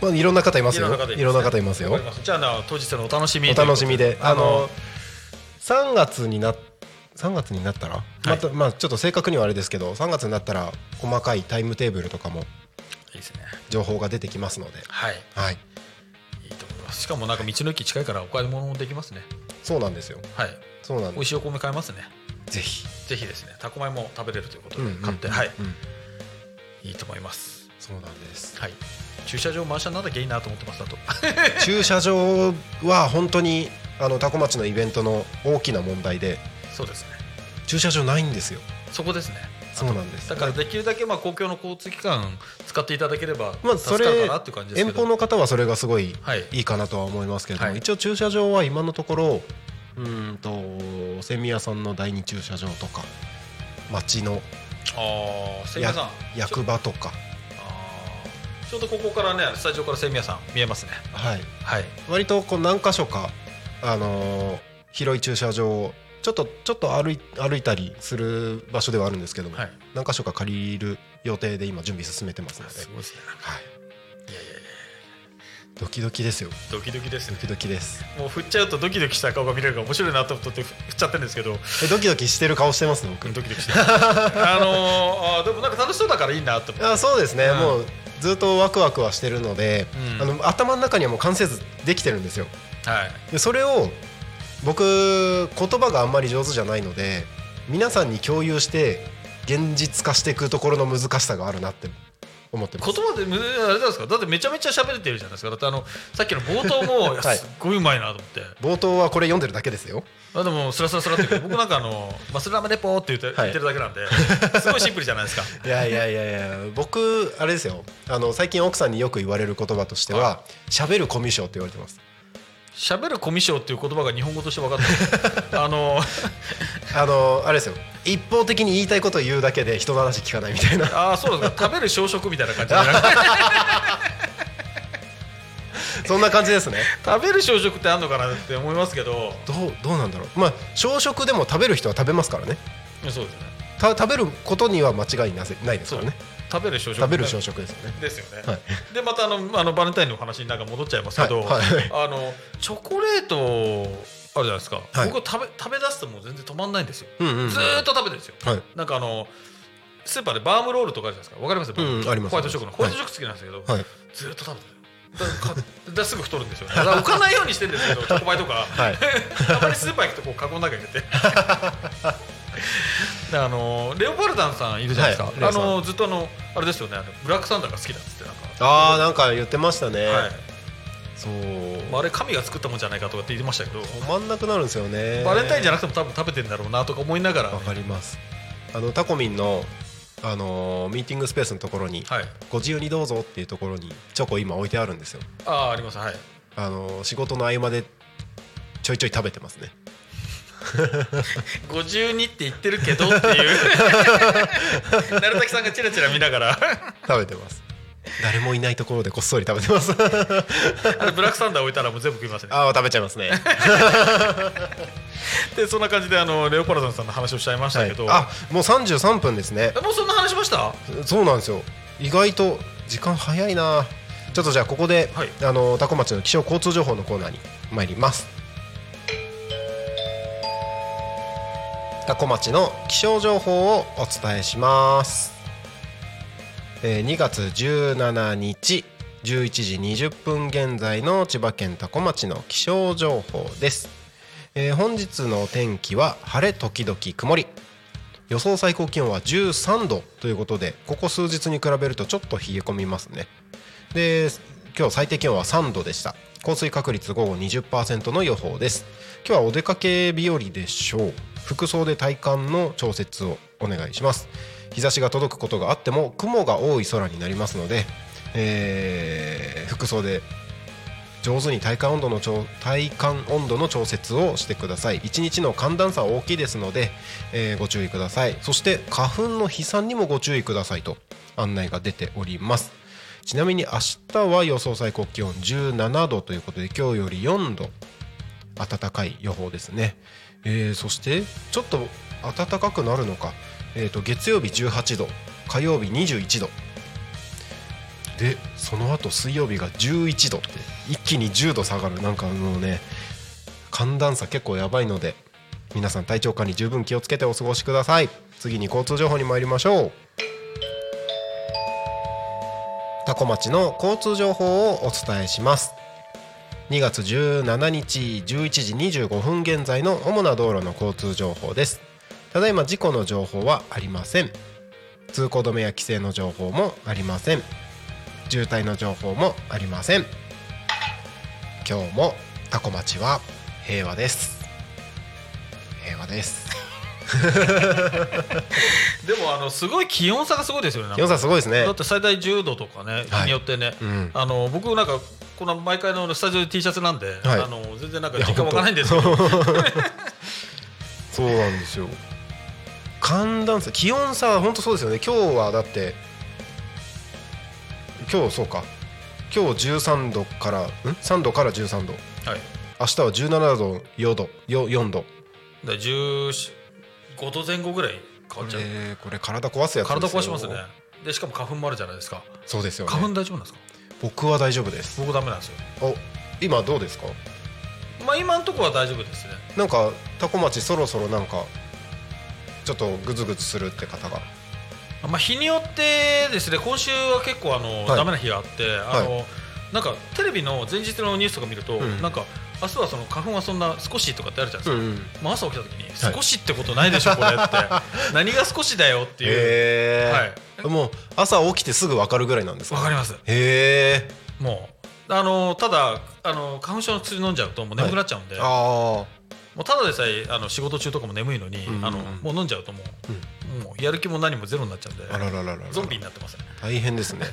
まあいろんな方いますよ。いろんな方いますよ。じゃあな当日のお楽しみお楽しみで。あのあの3月にな3月になったら、またまあちょっと正確にはあれですけど3月になったら細かいタイムテーブルとかも情報が出てきますので。はい。はい。いいと思います。しかもなんか道の駅近いからお買い物もできますね。そうなんですよ。はい。そうなんです。美味しいお米買えますね。ぜひ。ぜひですね。タコ米も食べれるということでうん買って、うん。はいうんい。いと思います。そうなんです。はい。駐車場満車にならなきゃいいなと思ってます？あと。駐車場は本当にあのタコ町のイベントの大きな問題でそうですね。駐車場ないんですよ。そこですね。そうなんです。だからできるだけまあ公共の交通機関使っていただければまあそれ遠方の方はそれがすごいはい。いいかなとは思いますけれども、はい。一応駐車場は今のところうーんと千宮さんの第二駐車場とか町のああ千宮さん。役場とか。ちょうどここからねスタジオから千宮さん見えますね。はい。はい。割とこう何箇所かあのー広い駐車場をちょっとちょっと歩い歩いたりする場所ではあるんですけども、はい。何箇所か借りる予定で今準備進めてますので、すごいですね。はい、いやい。やいやドキドキですよ。ドキドキですね。ドキドキです。もう振っちゃうとドキドキした顔が見れるから面白いなと思って振っちゃってるんですけど。えドキドキしてる顔してますね僕。ドキドキしてる。あのー、でもなんか楽しそうだからいいなと思って。あそうですね、うん。もうずっとワクワクはしてるので、うん。あの頭の中にはもう完成図できてるんですよ。はいでそれを僕言葉があんまり上手じゃないので皆さんに共有して現実化していくところの難しさがあるなって思ってます。言葉でむあれなんですか？だってめちゃめちゃ喋れてるじゃないですか。だってあのさっきの冒頭も はい。すっごいうまいなと思って、冒頭はこれ読んでるだけですよ。あでもスラスラスラって僕なんかあの「マスラマレポ」って言って,、はい。言ってるだけなんですごいシンプルじゃないですか。いやいやいやいや僕あれですよ。あの最近奥さんによく言われる言葉としては喋るコミュ障って言われてます喋るコミュ障っていう言葉が日本語として分かってる あのあのあれですよ。一方的に言いたいことを言うだけで人の話聞かないみたいな。あーそうですか。食べる小食みたいな感じで そんな感じですね。食べる小食ってあんのかなって思いますけど。どうどうなんだろう。まあ朝食でも食べる人は食べますからね。そうですね。た食べることには間違いなぜないですからね食べる小食。食べる朝食ですよね。ですよね、はい。でまたあのあのバレンタインのお話になんか戻っちゃいますけど、はい。はい。あのチョコレートあるじゃないですか、はい。僕食べ食べ出すともう全然止まんないんですよ、うんうんうんずーっと食べてるんですよ。はい。なんかあのスーパーでバームロールとかあるじゃないですか。わかります？うんうんあります。ホワイトチョコのホワイトチョコ好きなんですけど、はい。ずーっと食べてる。だからかですぐ太るんですよね。だから置かないようにしてるんですけどチョコパイとか、はい。たまにスーパー行くとこうカゴの中に入れて。で あのレオパルダンさんいるじゃないですか、あはいレオさん。のずっとあのあれですよね。ブラックサンダーが好きだっつってなんかああなんか言ってましたね、はい。そう。まあ、あれ神が作ったもんじゃないかとかって言ってましたけど、止まんなくなるんですよね。バレンタインじゃなくても多分食べてんだろうなとか思いながら、わかります。あのタコミンのあのーミーティングスペースのところに、はい。ご自由にどうぞっていうところにチョコ今置いてあるんですよ。あああります。はい。あのー仕事の合間でちょいちょい食べてますね 52って言ってるけどっていう。鳴滝さんがチラチラ見ながら。食べてます。誰もいないところでこっそり食べてます。あれブラックサンダー置いたらもう全部食いますね。ああ食べちゃいますね。でそんな感じであのレオパルダンさんの話をしちゃいましたけど、はい。あもう33分ですね。えもうそんな話しました？そうなんですよ。意外と時間早いな。ちょっとじゃあここで、はい。あのタコ町の気象交通情報のコーナーに参りますタコ町の気象情報をお伝えします、えー2月17日11時20分現在の千葉県多古町の気象情報です、えー本日の天気は晴れ時々曇り。予想最高気温は13度ということでここ数日に比べるとちょっと冷え込みますね。で今日最低気温は3度でした。降水確率午後20%の予報です。今日はお出かけ日和でしょう。服装で体感の調節をお願いします。日差しが届くことがあっても雲が多い空になりますので、えー服装で上手に体感温度の調体感温度の調節をしてください。1日の寒暖差は大きいですので、えーご注意ください。そして花粉の飛散にもご注意くださいと案内が出ております。ちなみに明日は予想最高気温17度ということで今日より4度暖かい予報ですね、えーそしてちょっと暖かくなるのか、えー、と月曜日18度火曜日21度。でその後水曜日が11度って一気に10度下がる。なんかもうね寒暖差結構やばいので皆さん体調管理十分気をつけてお過ごしください。次に交通情報に参りましょう。多古町の交通情報をお伝えします。2月17日11時25分現在の主な道路の交通情報です。ただいま事故の情報はありません。通行止めや規制の情報もありません。渋滞の情報もありません。今日もタコ町は平和です。平和です。でもあのすごい気温差がすごいですよね。気温差すごいですねだって最大10度とかね、日によってね、うんあの僕なんか。この毎回のスタジオで T シャツなんで、はい。あの全然なんか時間わからないんですけど。そうなんですよ。寒暖差気温差は本当そうですよね。今日はだって今日そうか。今日13度からん？3度から13度。はい。明日は17度4度。よ4度。だ15度前後ぐらい変わっちゃう、えーこれ体壊すやつですよ。体壊しますね。でしかも花粉もあるじゃないですか。そうですよね。花粉大丈夫なんですか？僕は大丈夫です。僕ダメなんですよ。お今どうですか？まあ今のところは大丈夫ですね。なんかタコ町そろそろなんかちょっとグズグズするって方が。まあ、日によってですね今週は結構あの、はい。ダメな日があってあの、なんかテレビの前日のニュースとか見ると、うん。なんか明日はその花粉はそんな少しとかってあるじゃないですか、んまあ、朝起きた時に少しってことないでしょ、これって。何が少しだよっていう。へえ、もう朝起きてすぐ分かるぐらいなんですか？わかります。へえもう。あのただあの花粉症の薬飲んじゃうともう眠くなっちゃうんで、ああもうただでさえあの仕事中とかも眠いのに、うんうんうん。あのもう飲んじゃうともう,、もうやる気も何もゼロになっちゃうんで。ゾンビになってますね大変ですね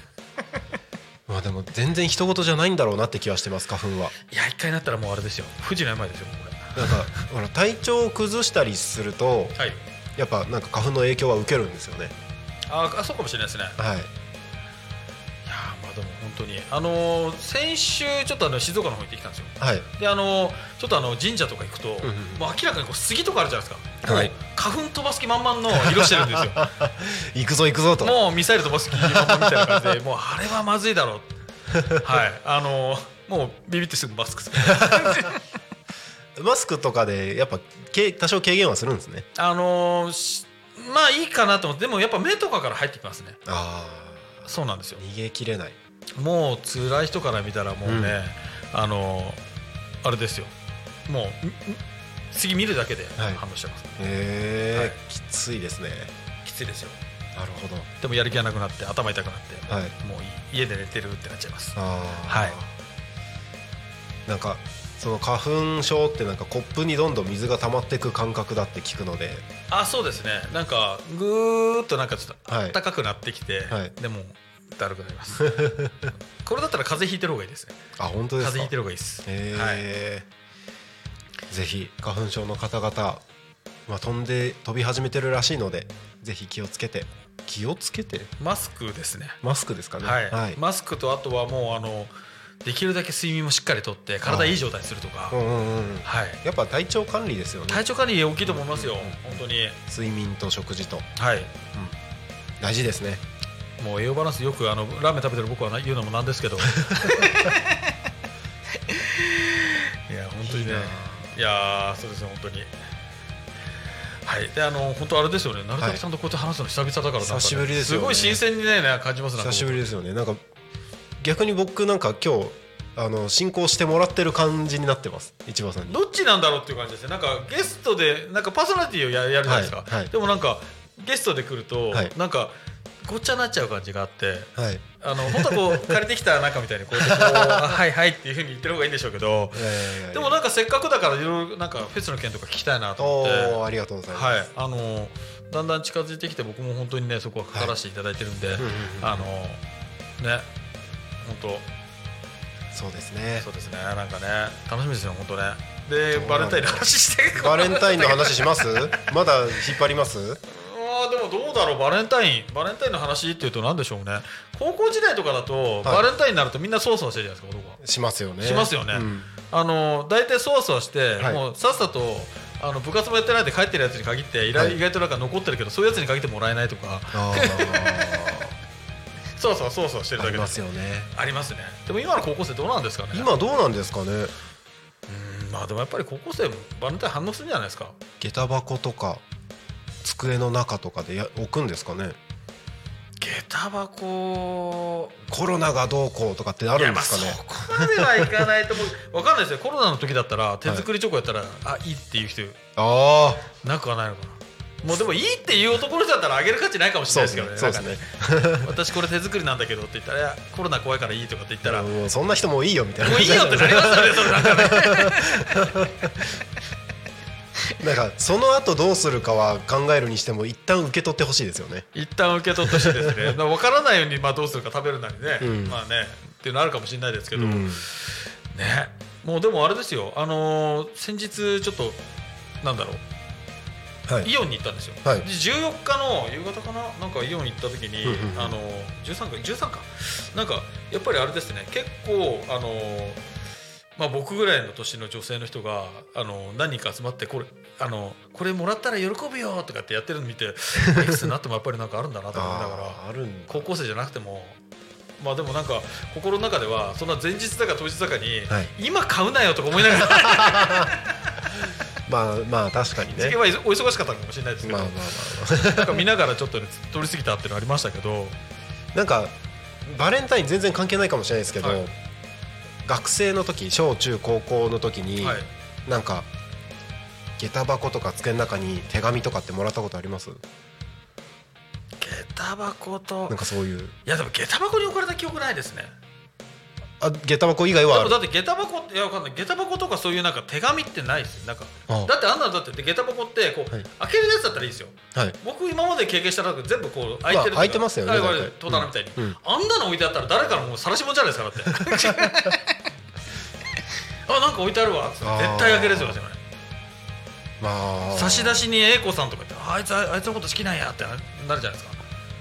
まあでも全然人事じゃないんだろうなって気はしてます花粉は。いや一回なったらもうあれですよ。富士の病ですよこれ。なんかほら体調を崩したりするとはい。やっぱなんか花粉の影響は受けるんですよね。ああそうかもしれないですね。はい。いやーまあでも本当に。あのー先週ちょっとあの静岡の方行ってきたんですよ。はい。であのーちょっとあの神社とか行くと、んうん。もう明らかにこう杉とかあるじゃないですか、はい。花粉飛ばす気満々の色してるんですよ。行くぞ行くぞと。もうミサイル飛ばす気満々みたいな感じでもうあれはまずいだろう。はい。あのーもうビビってすぐマスクする マスクとかでやっぱけ多少軽減はするんですね。あのまあいいかなと思ってでもやっぱ目とかから入ってきますね。あそうなんですよ。あ逃げきれない。もう辛い人から見たらもうね、あのあれですよ。もうみ次見るだけではい。反応しちゃいます、へえ、はい。きついですね。きついですよ。なるほど。でもやる気がなくなって頭痛くなって、はい。もうい家で寝てるってなっちゃいます。ああはい。なんかその花粉症ってなんかコップにどんどん水が溜まっていく感覚だって聞くので。あそうですね。なんかぐーっとなんかちょっとはい。暖かくなってきて、はい。でもだるくなります。これだったら風邪ひいてる方がいいですね。あ本当ですか。風邪ひいてる方がいいです、へえ、ぜひ花粉症の方々、まあ、飛んで飛び始めてるらしいのでぜひ気をつけて。気をつけて？マスクですね。マスクですかね？はい、マスクとあとはもうあのできるだけ睡眠もしっかりとって体いい状態にするとか、うん。うんうんはい、やっぱ体調管理ですよね。体調管理大きいと思いますよ、本当に、睡眠と食事と。はい、大事ですね。もう栄養バランスよくあのラーメン食べてる僕はな言うのもなんですけど。いや本当にね。いやーそうですね本当に。はい。であの本当あれですよね。成竹さんとこうやって話すの久々だから久しぶりですよね。ごい新鮮にね感じます久しぶりですよね。なんか逆に僕なんか今日あの進行してもらってる感じになってます。市場さんに。どっちなんだろうっていう感じですね。なんかゲストでなんかパーソナリティをややるじゃないですか、はいはい。でもなんかゲストで来ると、はい。なんかごっちゃになっちゃう感じがあってはい。あの本当はこう 借りてきた中みたいにこう はいはいっていうふうに言ってる方がいいんでしょうけどでもなんかせっかくだからいろいろなんかフェスの件とか聞きたいなと思ってありがとうございます、はいあのだんだん近づいてきて僕も本当にねそこはかからせていただいてるんで、うんうんうんあのね本そうですね。当そうですねなんかね楽しみですよ本当ね。でバレンタインの話してバレンタインの話します？まだ引っ張ります？あーでもどうだろうバレンタインバレンタインの話っていうと何でしょうね。高校時代とかだと、バレンタインになるとみんなそわそわしてるじゃないですか男は。しますよね。しますよね、うん。あの大体そわそわして、はい。もうさっさとあの部活もやってないで帰ってるやつに限って意外,、はい。意外となんか残ってるけどそういうやつに限ってもらえないとか。あ そうそうそうそうしてるだけありますよね。ありますね。でも今の高校生どうなんですかね？今どうなんですかね？うーまあでもやっぱり高校生バレンタイン反応するんじゃないですか？下駄箱とか机の中とかでや置くんですかね？下駄箱。コロナがどうこうとかってあるんですかね？そこまではいかないと思う。わかんないですよ。コロナの時だったら手作りチョコやったら、あいいっていう人あなくはないのかな。もうでもいいっていう男の人だったらあげる価値ないかもしれないですけどね。そうですね。ね。私これ手作りなんだけどって言ったらコロナ怖いからいいとかって言ったらそんな人もういいよみたいな。ういいよってなりますよねそれなんかね なんかその後どうするかは考えるにしても一旦受け取ってほしいですよね。一旦受け取ってほしいですね。だから分からないようにまあどうするか食べるなりね、うん。まあねっていうのあるかもしれないですけど、うん。ね。もうでもあれですよ。あのー先日ちょっとなんだろう。はい。イオンに行ったんですよ、はい。で14日の夕方かな？なんかイオン行った時に、うんうんうん。あの13か。13か。なんかやっぱりあれですね。結構あのまあ僕ぐらいの年の女性の人があの何人か集まってこれあのこれもらったら喜ぶよとかってやってるの見て いくつになってもやっぱりなんかあるんだなと思いながら高校生じゃなくてもまあでもなんか心の中ではそんな前日だか当日だかに、はい。今買うなよとか思いながら。まあまあ確かにね。時期はお忙しかったかもしれないですけど、まあまあまあなんか見ながらちょっとね通り過ぎたっていうのありましたけど。なんかバレンタイン全然関係ないかもしれないですけど、はい学生の時小中高校の時に、はい。なんか下駄箱とか机の中に手紙とかってもらったことあります？下駄箱と。なんかそういう。いやでも下駄箱に置かれた記憶ないですねあ下駄箱以外はある？だって下駄箱っていやわかんない。下駄箱とかそういうなんか手紙ってないですよ。なんかあ。だってあんなのだって下駄箱ってこう、はい。開けるやつだったらいいですよ。はい。僕今まで経験した中で全部こう開いてるまあ開いてますよね戸棚みたいに、うん。うん。あんなの置いてあったら誰かのもう晒し物じゃないですかだって。あなんか置いてあるわ絶対開けるですよ私はねまあ。差出しに A 子さんとか言ってああいつああいつのこと好きなんやってなるじゃないですか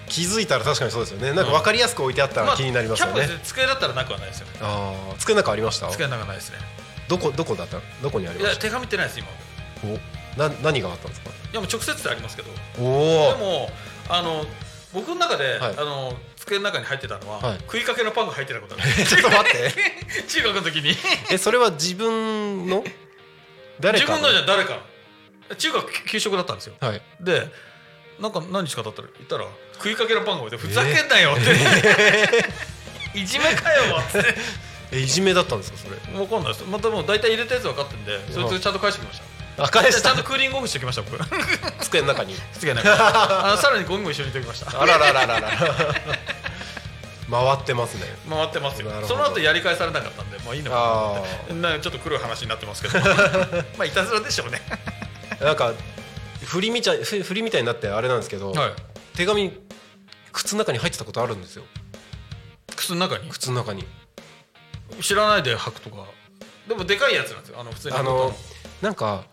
気づいたら確かにそうですよね。なんか分かりやすく置いてあったら気になりますよね、キャップで机だったらなくはないですよああ机の中ありました？机の中ないですね。どこどこだった？どこにありましいや手紙ってないです今。たおな何があったんですか？いやもう直接でありますけど。おおでもあの僕の中で、はい。あの机の中に入ってたのは、はい。食いかけのパンが入ってたことある ちょっと待って。中学の時に。えそれは自分の？誰か自分のじゃ誰かの。中学給食だったんですよ。はい。でなんか何日か経ったら言ったら食いかけのパンが置いてふざけんなよって、いじめかよって。えいじめだったんですかそれ？分かんないです。またもう大体入れたやつ分かってんでそれとちゃんと返してきました。あ返しちゃんとたクーリングオフしてきました僕。机の中に。机の中あのさらにゴミも一緒に入れてきました。あららららら回ってますね。回ってますよ。その後やり返されなかったんでまあいいのかなって。なちょっと黒い話になってますけど。まあいたずらでしょうね。なんか振りみたいふ振りみたいになってあれなんですけど、はい。手紙靴の中に入ってたことあるんですよ。靴の中に？靴の中に。知らないで履くとか。でもでかいやつなんですよ。あの普通にあのなんか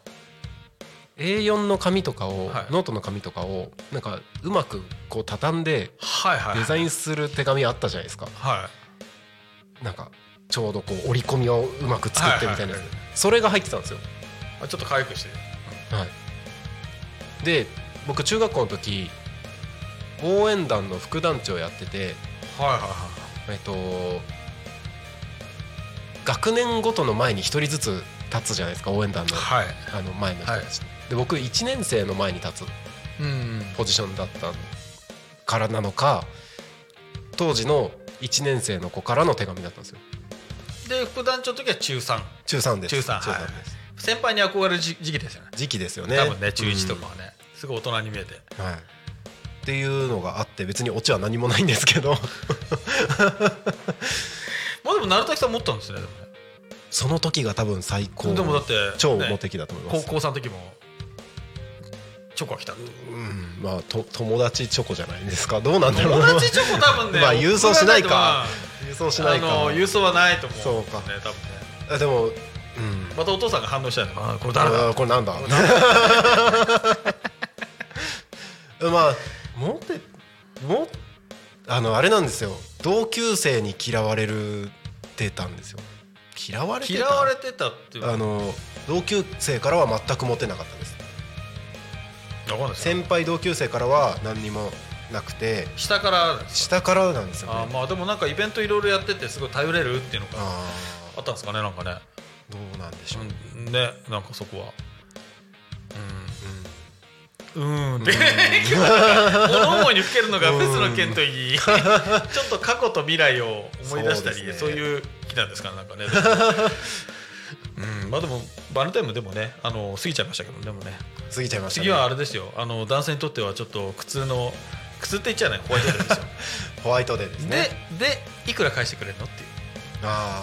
A4 の紙とかを、はい。ノートの紙とかをなんかうまくこう畳んでデザインする手紙あったじゃないですか。はい。なんかちょうどこう折り込みをうまく作ってみたいな。やつ、はいはいはい。それが入ってたんですよ。あちょっと可愛くして。はいで僕中学校の時応援団の副団長やっててはいはいはえっと学年ごとの前に一人ずつ立つじゃないですか応援団のいはい。あの前の人たち、で僕1年生の前に立つうんポジションだったからなのか当時の1年生の子からの手紙だったんですよ。で副団長の時は中3中3です。中3中はい。3です、先輩に憧れる時時期ですよね。時期ですよね。多分ね中1とかはねすごい大人に見えて。うんはい。っていうのがあって別にオチは何もないんですけど。まあでも鳴滝さん持ったんですねでもね。その時が多分最高。でもだってね超モテ期だと思います、高校3の時もチョコが来たう。ん、まあと友達チョコじゃないですか。どうなんだろう。友達チョコ多分ね まあ郵送しないか。送郵送しらないか。郵送はないと思うそうか。ね多分ね。あでもうん。またお父さんが反応したいのあこれ誰だ？あこれなんだ？まあモテもあのあれなんですよ。同級生に嫌われるてたんですよ。嫌われてた？嫌われてたっていうあの同級生からは全くモテなかったです。先輩同級生からは何にもなくて。下から下からなんですよね。あーまあでもなんかイベントいろいろやっててすごい頼れるっていうのがああったんですかねなんかね。ーどうなんでしょう、うんねなんかそこは。うんうん。って物思いにふけるのがフェスの件といい ちょっと過去と未来を思い出したりそうね。いう日なんですかなんかね。うんまあでもバレンタインもでもねあの過ぎちゃいましたけどでもね。過ぎちゃいましたね。次はあれですよ。あの男性にとってはちょっと苦痛の苦痛って言っちゃうねホワイトデーですよ。ホワイトデーですね。ででいくら返してくれるのっていう。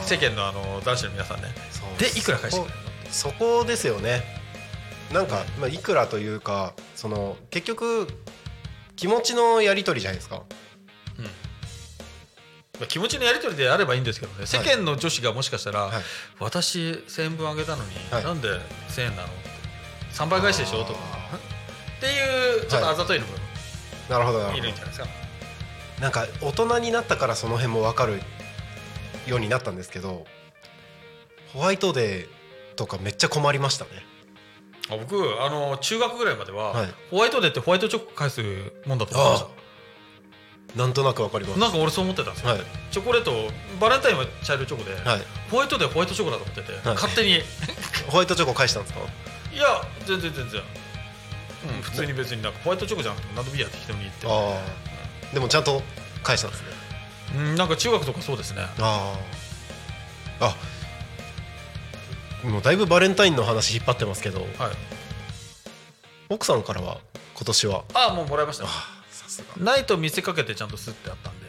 世間のあの男子の皆さんね。でいくら返してくれるのそこですよねなんか、まあ、いくらというかその結局気持ちのやり取りじゃないですか。まあ気持ちのやり取りであればいいんですけどね。世間の女子がもしかしたら、はい。私1000円分あげたのに、はい。なんで1000円なのって3倍返しでしょ？とか。っていうちょっとあざといのもなるほどなるほど。いるんじゃないですか、なんか大人になったからその辺も分かるようになったんですけどホワイトデーとかめっちゃ困りましたね。あ僕あの中学ぐらいまでは、はい。ホワイトデーってホワイトチョコ返すもんだと思ってましなんとなく分かります。たなんか俺そう思ってたんですよ、はい。チョコレートバレンタインは茶色いチョコで、はい。ホワイトデーはホワイトチョコだと思ってて、はい。勝手に。い ホワイトチョコ返したんですか？や全然全然、うん、普通に別になんかホワイトチョコじゃなくても何でもいいやって適当に言って。ああ。でもちゃんと返したんですね。うんなんか中学とかそうですね。ああ。あもうだいぶバレンタインの話引っ張ってますけどはい。奥さんからは今年は？ああもうもらいましたないと見せかけてちゃんとすってあったんで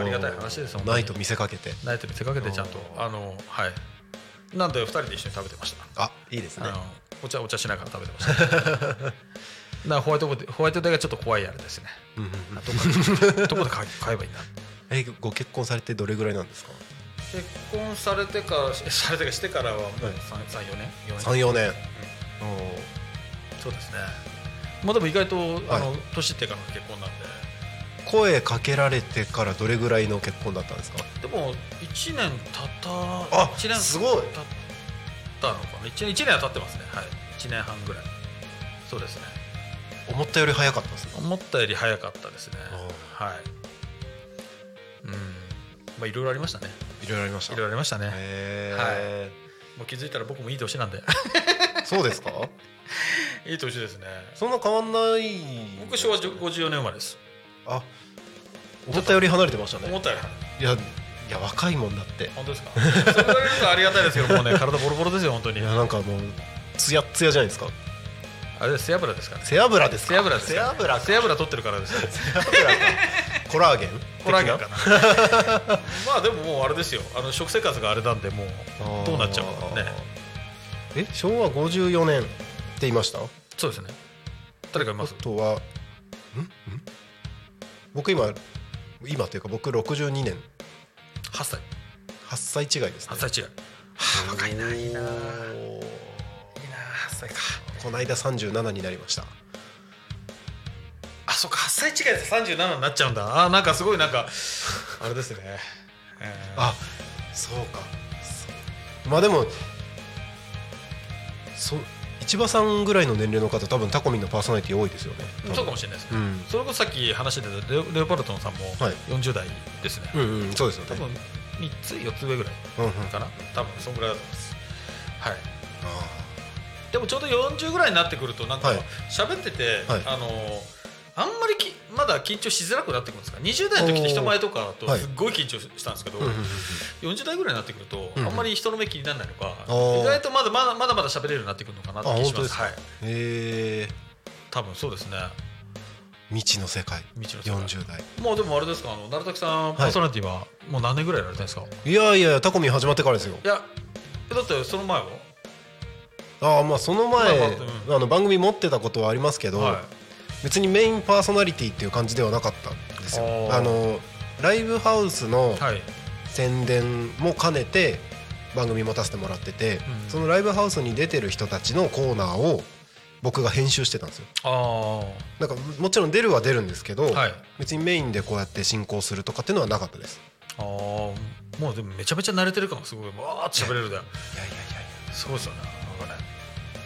ありがたい話です本当に。ないと見せかけて。ないと見せかけてちゃんとあのはい。なんで二人で一緒に食べてました？あいいですね。お茶お茶しながら食べてました。だからホワイトホワイトデーがちょっと怖いあれですね。うんうんどこで どこで買い買えばいいんだ えご結婚されてどれぐらいなんですか？結婚されてかされてからしてからはもう34年？4年。34年。そうですね。まあでも意外とあのは年いってからの結婚なんで。声かけられてからどれぐらいの結婚だったんですか？でも1年経ったあ一年すごい。経ったのかな？1, 年一年は経ってますね。はい。1年半ぐらい。そうですね。思ったより早かったですね。思ったより早かったですね。はい。うん。まあいろいろありましたねいろいろありました。いろいろありましたね。へもう気づいたら僕もいい年なんで。え そうですか？いい年ですね。そんな変わんない。僕昭和54年生まれです。あ思ったより離れてましたね。思ったより。いやいや若いもんだって。本当ですか？それありがたいですけどもうね体ボロボロですよ本当に。いやなんかもうツヤッツヤじゃないですかあれ背脂ですか？背脂ですか？背脂です背脂か。背脂取ってるからですコラーゲン？コラーゲンか的な？まあでももうあれですよ。あの食生活があれなんでもうどうなっちゃうかね。え昭和54年って言いました？あそうですね。誰かいます？とはん？ん？僕今今というか僕62年。8歳。8歳違いですね。8歳違い。はあ若いないいな。おー。いいな8歳か。この間37になりました。あそっか。8歳違いで37になっちゃうんだ。あなんかすごいなんかあれですね、えー。あそうか。まあでもそ市場さんぐらいの年齢の方多分タコミンのパーソナリティ多いですよね。そうかもしれないですね、うん。それこそさっき話してたレオレオパルトンさんもはい。40代ですね、うんうんそうですよね。多分3つ4つ上ぐらいうんうん。かな多分そんぐらいだと思います。はい。あでもちょうど40ぐらいになってくるとなんかはい。喋ってて、はい。あのあんまりきまだ緊張しづらくなってくるんですか20代の時って人前とかとはい。すっごい緊張したんですけど、ーうんうんうん。40代ぐらいになってくると、うんあんまり人の目気にならないのか、ー。意外とまだまだまだまだ喋れるようになってくるのかなってあ気します。はい、へえ多分そうですね。未知の世界。未知の世界。40代。もうでもあれですかあの成滝さんパーソナリティはもう何年ぐらいやられてるんですか、い、いやいやタコミン始まってからですよ。やえだってその前は？ああまあその前、まあまあの番組持ってたことはありますけど、はい。別にメインパーソナリティっていう感じではなかったんですよ。あのライブハウスのはい。宣伝も兼ねて番組持たせてもらってて、うん。そのライブハウスに出てる人たちのコーナーを僕が編集してたんですよ。あなんかもちろん出るは出るんですけど、あはい。別にメインでこうやって進行するとかっていうのはなかったです。ああもうでもめちゃめちゃ慣れてるかもすごい。わーって喋れるだよ。いやいやいや。すごいですよね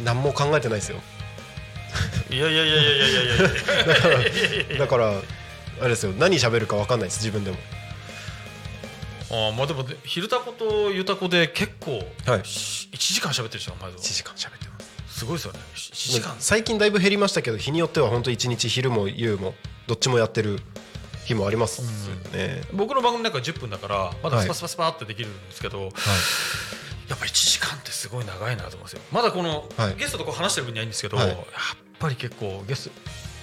何も考えてないですよ。いやいやいやいやいやいやいやだからあれですよ。何喋るか分かんないです自分でも。あまあでも昼タコとゆたこで結構、はい、1時間喋ってるでしょ毎度1時間喋ってます。すごいですよね。1時間。最近だいぶ減りましたけど日によっては本当一1日昼も夕もどっちもやってる日もありますね、僕の番組なんか10分だからまだスパスパスパってできるんですけど、はい、やっぱ1時間ってすごい長いなと思うんですよ。まだこの、はい。ゲストとこう話してる分にはいいんですけど、はい。やっぱり結構ゲスト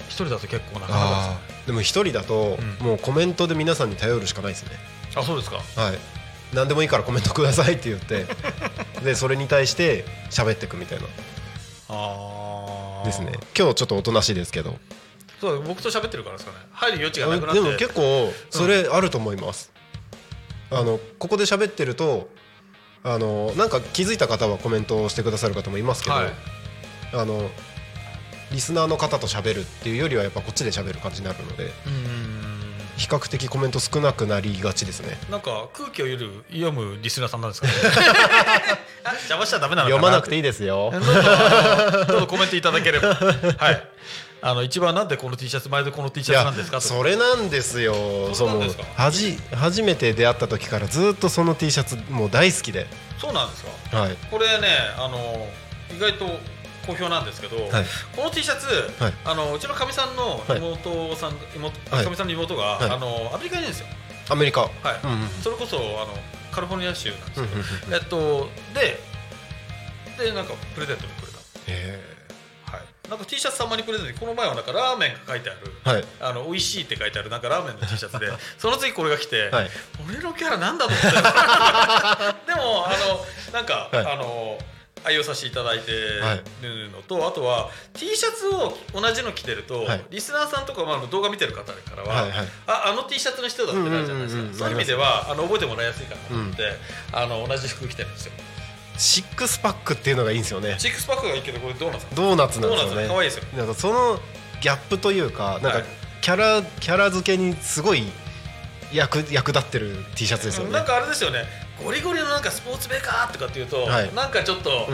一人だと結構なかなかあー。でも一人だとうん。もうコメントで皆さんに頼るしかないですね。あそうですか。はい。何でもいいからコメントくださいって言って でそれに対して喋っていくみたいな。あー。ですね。今日ちょっとおとなしいですけど。そう僕と喋ってるからですかね。入る余地がなくなって。でも結構それあると思います、あのここで喋ってるとあのなんか気づいた方はコメントをしてくださる方もいますけど、はい。あのリスナーの方と喋るっていうよりはやっぱこっちで喋る感じになるのでうーん比較的コメント少なくなりがちですね。なんか空気を読む読むリスナーさんなんですかね。あ邪魔しちゃダメなのかな。読まなくていいですよ。どうぞコメントいただければ。はいあの一番なんでこの T シャツ毎度この T シャツなんですか？とそれなんですよ。そうなんですか？はじ初めて出会った時からずっとその T シャツもう大好きで。そうなんですか？はい。これねあの意外と好評なんですけど、はい。この T シャツ、はい。あのうちのかみさんのはい。妹さん、妹はい。かみさんの妹が、はい。あのアメリカにいるんですよ、アメリカ。はい。それこそあのカリフォルニア州なんですうんけど、えっとででなんかプレゼントでくれた。へはい、なんか T シャツたまにプレゼントでこの前はなんかラーメンが書いてある、ーはい。あの美味しいって書いてあるなんかラーメンの T シャツでその次これが来て、はい。俺のキャラなんだと思って でもあのなんか、はい。あの愛用させていただいてはい。るのと、あとは T シャツを同じの着てると、はい。リスナーさんとか、まあ、動画見てる方からは、はいはい。ああの T シャツの人だってなるじゃないですか、うんうんうんうんそういう意味ではあの覚えてもらいやすいかなと思って、あの同じ服着てるんですよシックスパックっていうのがいいんですよね。シックスパックがいいけどこれドーナツ。ドーナツなんですよドーナツね可愛いですよ。なんかそのギャップというかなんかはい。キャラキャラ付けにすごい役役立ってる T シャツですよね。なんかあれですよね。ゴリゴリのなんかスポーツメーカーとかっていうと、はい。なんかちょっと、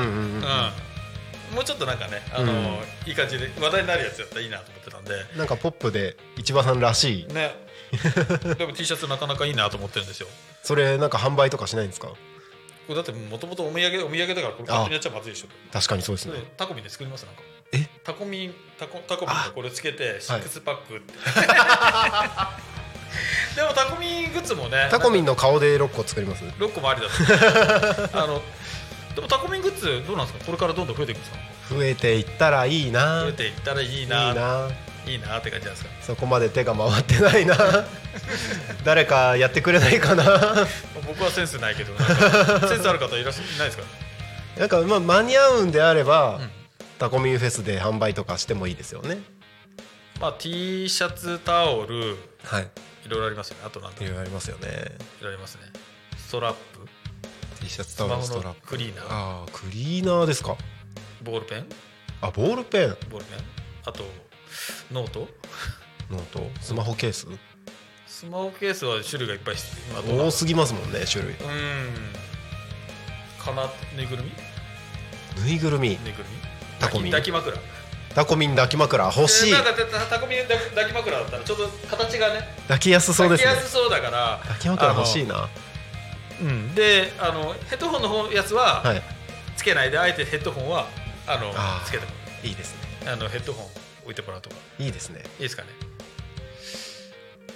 もうちょっとなんかね、あのうん。いい感じで話題になるやつやったらいいなと思ってたんで。なんかポップで市場さんらしい。ね。でも T シャツなかなかいいなと思ってるんですよ。それなんか販売とかしないんですか？これだってもともとお土産お土産だからこれ勝手にやっちゃまずいでしょ確かにそうですね。タコミンで作ります？なんか。え？タコミンタコタコミンでこれつけてシックスパックって、でもタコミングッズもねタコミンの顔で6個作ります？6個もありだと。あのでもタコミングッズどうなんですか？これからどんどん増えていくんですか？増えていったらいいな。増えていったらいいいいなないいなって感じなんですか？そこまで手が回ってないな。誰かやってくれないかな。僕はセンスないけど センスある方いらっしゃいないですか？なんかまあ間に合うんであれば、うん。タコミンフェスで販売とかしてもいいですよね。まあ T シャツタオルはい。いろいろありますよね。あとなんだ。いいろいろありますよね。ろいろありますね。ストラップ。T シャツタオルストラップ。クリーナー。あークリーナーですか？ボールペン。あボールペン。ボールペン。あとノート？ノート？スマホケース？スマホケースは種類がいっぱい多すぎますもんね種類。うーん。かなぬいぐるみ？ぬいぐるみ。ぬいぐるみ？タコミン。抱き枕。タコミン抱き枕欲しい。えーなんかたタコミン抱き枕だったらちょっと形がね抱きやすそうですね。抱きやすそうだから抱き枕欲しいな。うん、であのヘッドホンの方やつは、はい。つけないであえてヘッドホンはあのつけて。もいいですね。あのヘッドホン置いてもらうとかいいですね。いいですかね？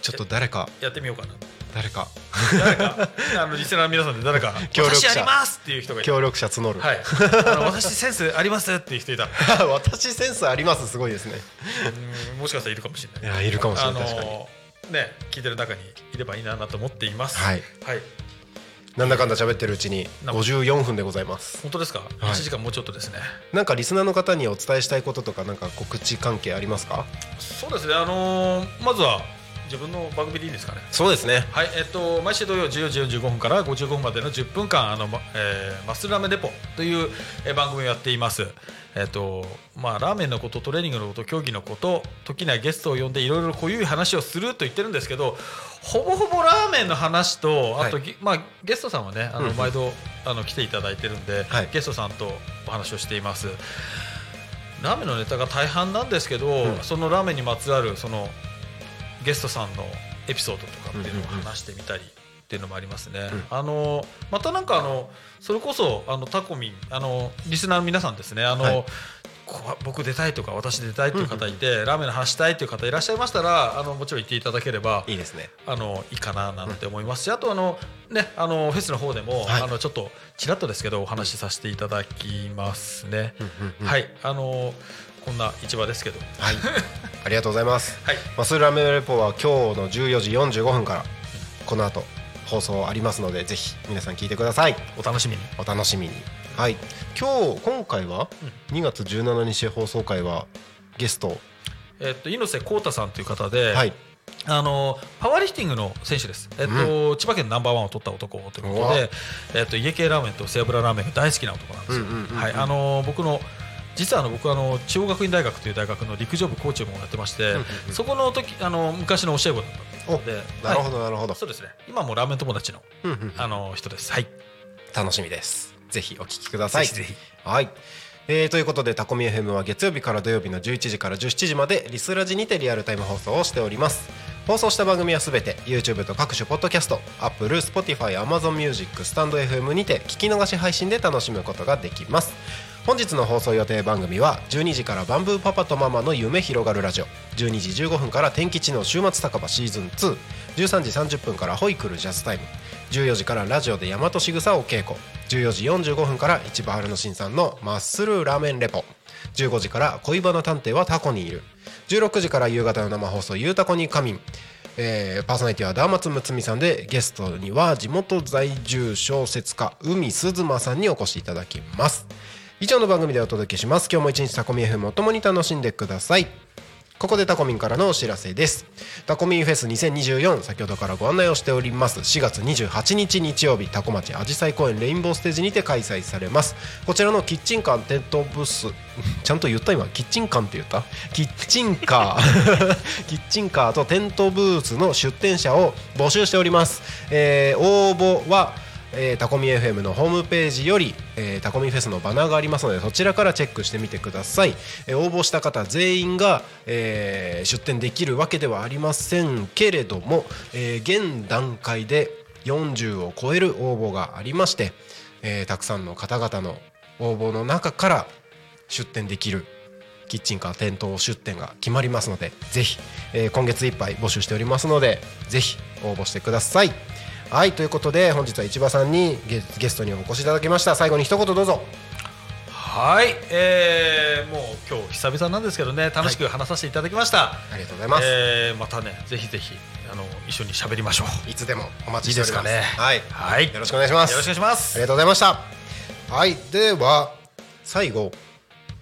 ちょっと誰か。やってみようかな。誰か。誰か？あのリスナーの皆さんで誰か。協力者。私やりますっていう人が協力者募る、はい。あの私センスありますっていう人いたら。私センスありますすごいですね。うんもしかしたらいるかもしれない。いやいるかもしれない。あ確かに。のね聞いてる中にいればいいなと思っています。はい。はいなんだかんだ喋ってるうちになんか。54分でございます。本当ですか、い。1時間もうちょっとですね。なんかリスナーの方にお伝えしたいこととかなんか告知関係ありますか？そうですね。あのーまずは自分の番組でいいんですかね？そうですね。はい、えっと、毎週土曜14時45分から55分までの10分間、あの、まえーマッスルラーメンデポという、えー番組をやっています。えっと、まあ、ラーメンのこと、トレーニングのこと、競技のこと、時にはゲストを呼んでいろいろこういう話をすると言ってるんですけど、ほぼほぼラーメンの話と、あと、はい。ぎまあ、ゲストさんはね、あの、うんうん。毎度、あの、来ていただいてるんで、はい。ゲストさんとお話をしています。ラーメンのネタが大半なんですけど、うん。そのラーメンにまつわる、その、ゲストさんのエピソードとかっていうのを話してみたりっていうのもありますね、あのまたなんかあのそれこそあのタコミンあのリスナーの皆さんですね。あの、はい。こ僕出たいとか私出たいという方いて、ラーメンの話したいという方いらっしゃいましたらあのもちろん言っていただければいいですね。あのいいかななんて思いますし、あとあのねあのフェスの方でも、はい。あのちょっとちらっとですけどお話しさせていただきますね。うんうんはい。あのこんな市場ですけど、はい。ありがとうございます。はい。マスルラーメンレポは今日の14時45分からこの後放送ありますのでぜひ皆さん聞いてください。お楽しみに。お楽しみにはい。今日今回は2月17日放送回はゲスト。えっと猪瀬浩太さんという方で、はい。あのパワーリフティングの選手です。えっと、千葉県ナンバーワンを取った男ということで、えっと家系ラーメンと背脂ラーメンが大好きな男なんですよ。うんうんうんうんはい、あの僕の実はあの僕はあの中央学院大学という大学の陸上部コーチもやってまして、うんうんうん。そこの時あの昔の教え子だったので、なるほど、どなるほど。そうですね。今もラーメン友達のうんうん。あの人です。はい。楽しみですぜひお聞きください。はい。えーということでタコミ FM は月曜日から土曜日の11時から17時までリスラジにてリアルタイム放送をしております。放送した番組はすべて YouTube と各種ポッドキャスト Apple、Spotify、Amazon Music、スタンド FM にて聞き逃し配信で楽しむことができます。本日の放送予定番組は12時からバンブーパパとママの夢広がるラジオ。12時15分から天吉の週末酒場シーズン213時30分からホイクルジャズタイム14時からラジオで大和しぐさを稽古。14時45分から市場春の新さんのマッスルラーメンレポ。15時から恋バナ探偵はタコにいる。16時から夕方の生放送ゆうたこに仮眠。えーパーソナリティはダーマツムツミさんでゲストには地元在住小説家海鈴間さんにお越しいただきます。以上の番組でお届けします。今日も一日タコミ FM を共に楽しんでください。ここでタコミンからのお知らせです。タコミンフェス2024先ほどからご案内をしております。4月28日日曜日タコ町あじさい公園レインボーステージにて開催されます。こちらのキッチンカーテントブース ちゃんと言った今キッチンカーって言った？キッチンカー。キッチンカーとテントブースの出店者を募集しております、えー応募はえータコミ FM のホームページより、えータコミフェスのバナーがありますのでそちらからチェックしてみてください、えー応募した方全員が、えー出店できるわけではありませんけれども、えー現段階で40を超える応募がありまして、えーたくさんの方々の応募の中から出店できるキッチンカー店頭出店が決まりますのでぜひ、えー今月いっぱい募集しておりますのでぜひ応募してください。はいということで本日は市場さんにゲゲストにお越しいただきました。最後に一言どうぞ。はい、えー、もう今日久々なんですけどね楽しく話させていただきました。ありがとうございます、えーまたねぜひぜひあの一緒に喋りましょう。いつでもお待ちしております。いいですかね。はい、はい。よろしくお願いします。よろしくお願いします。ありがとうございました。はいでは最後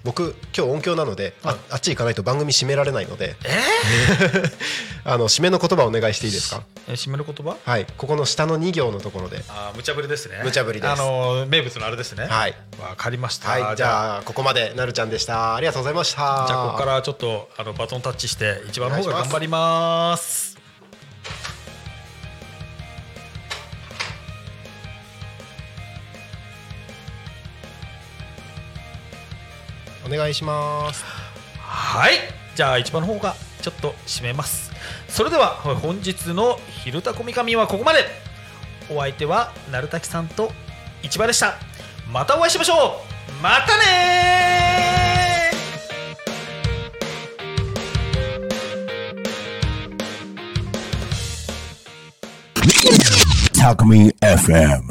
僕今日音響なので、ああっち行かないと番組締められないので あの締めの言葉お願いしていいですか？えー締める言葉？はいここの下の2行のところであー無茶ぶりですね。無茶ぶりですあのー名物のあれですね。はいわかりました。はい、じゃあここまでなるちゃんでした。ありがとうございました。じゃあここからちょっとあのバトンタッチして一番の方が頑張ります。お願いします。はい。じゃあ一番の方がちょっと締めます。それでは本日の「昼タコミカミ」はここまで。お相手は鳴滝さんと市場でした。またお会いしましょう。またねー。Talk Me FM.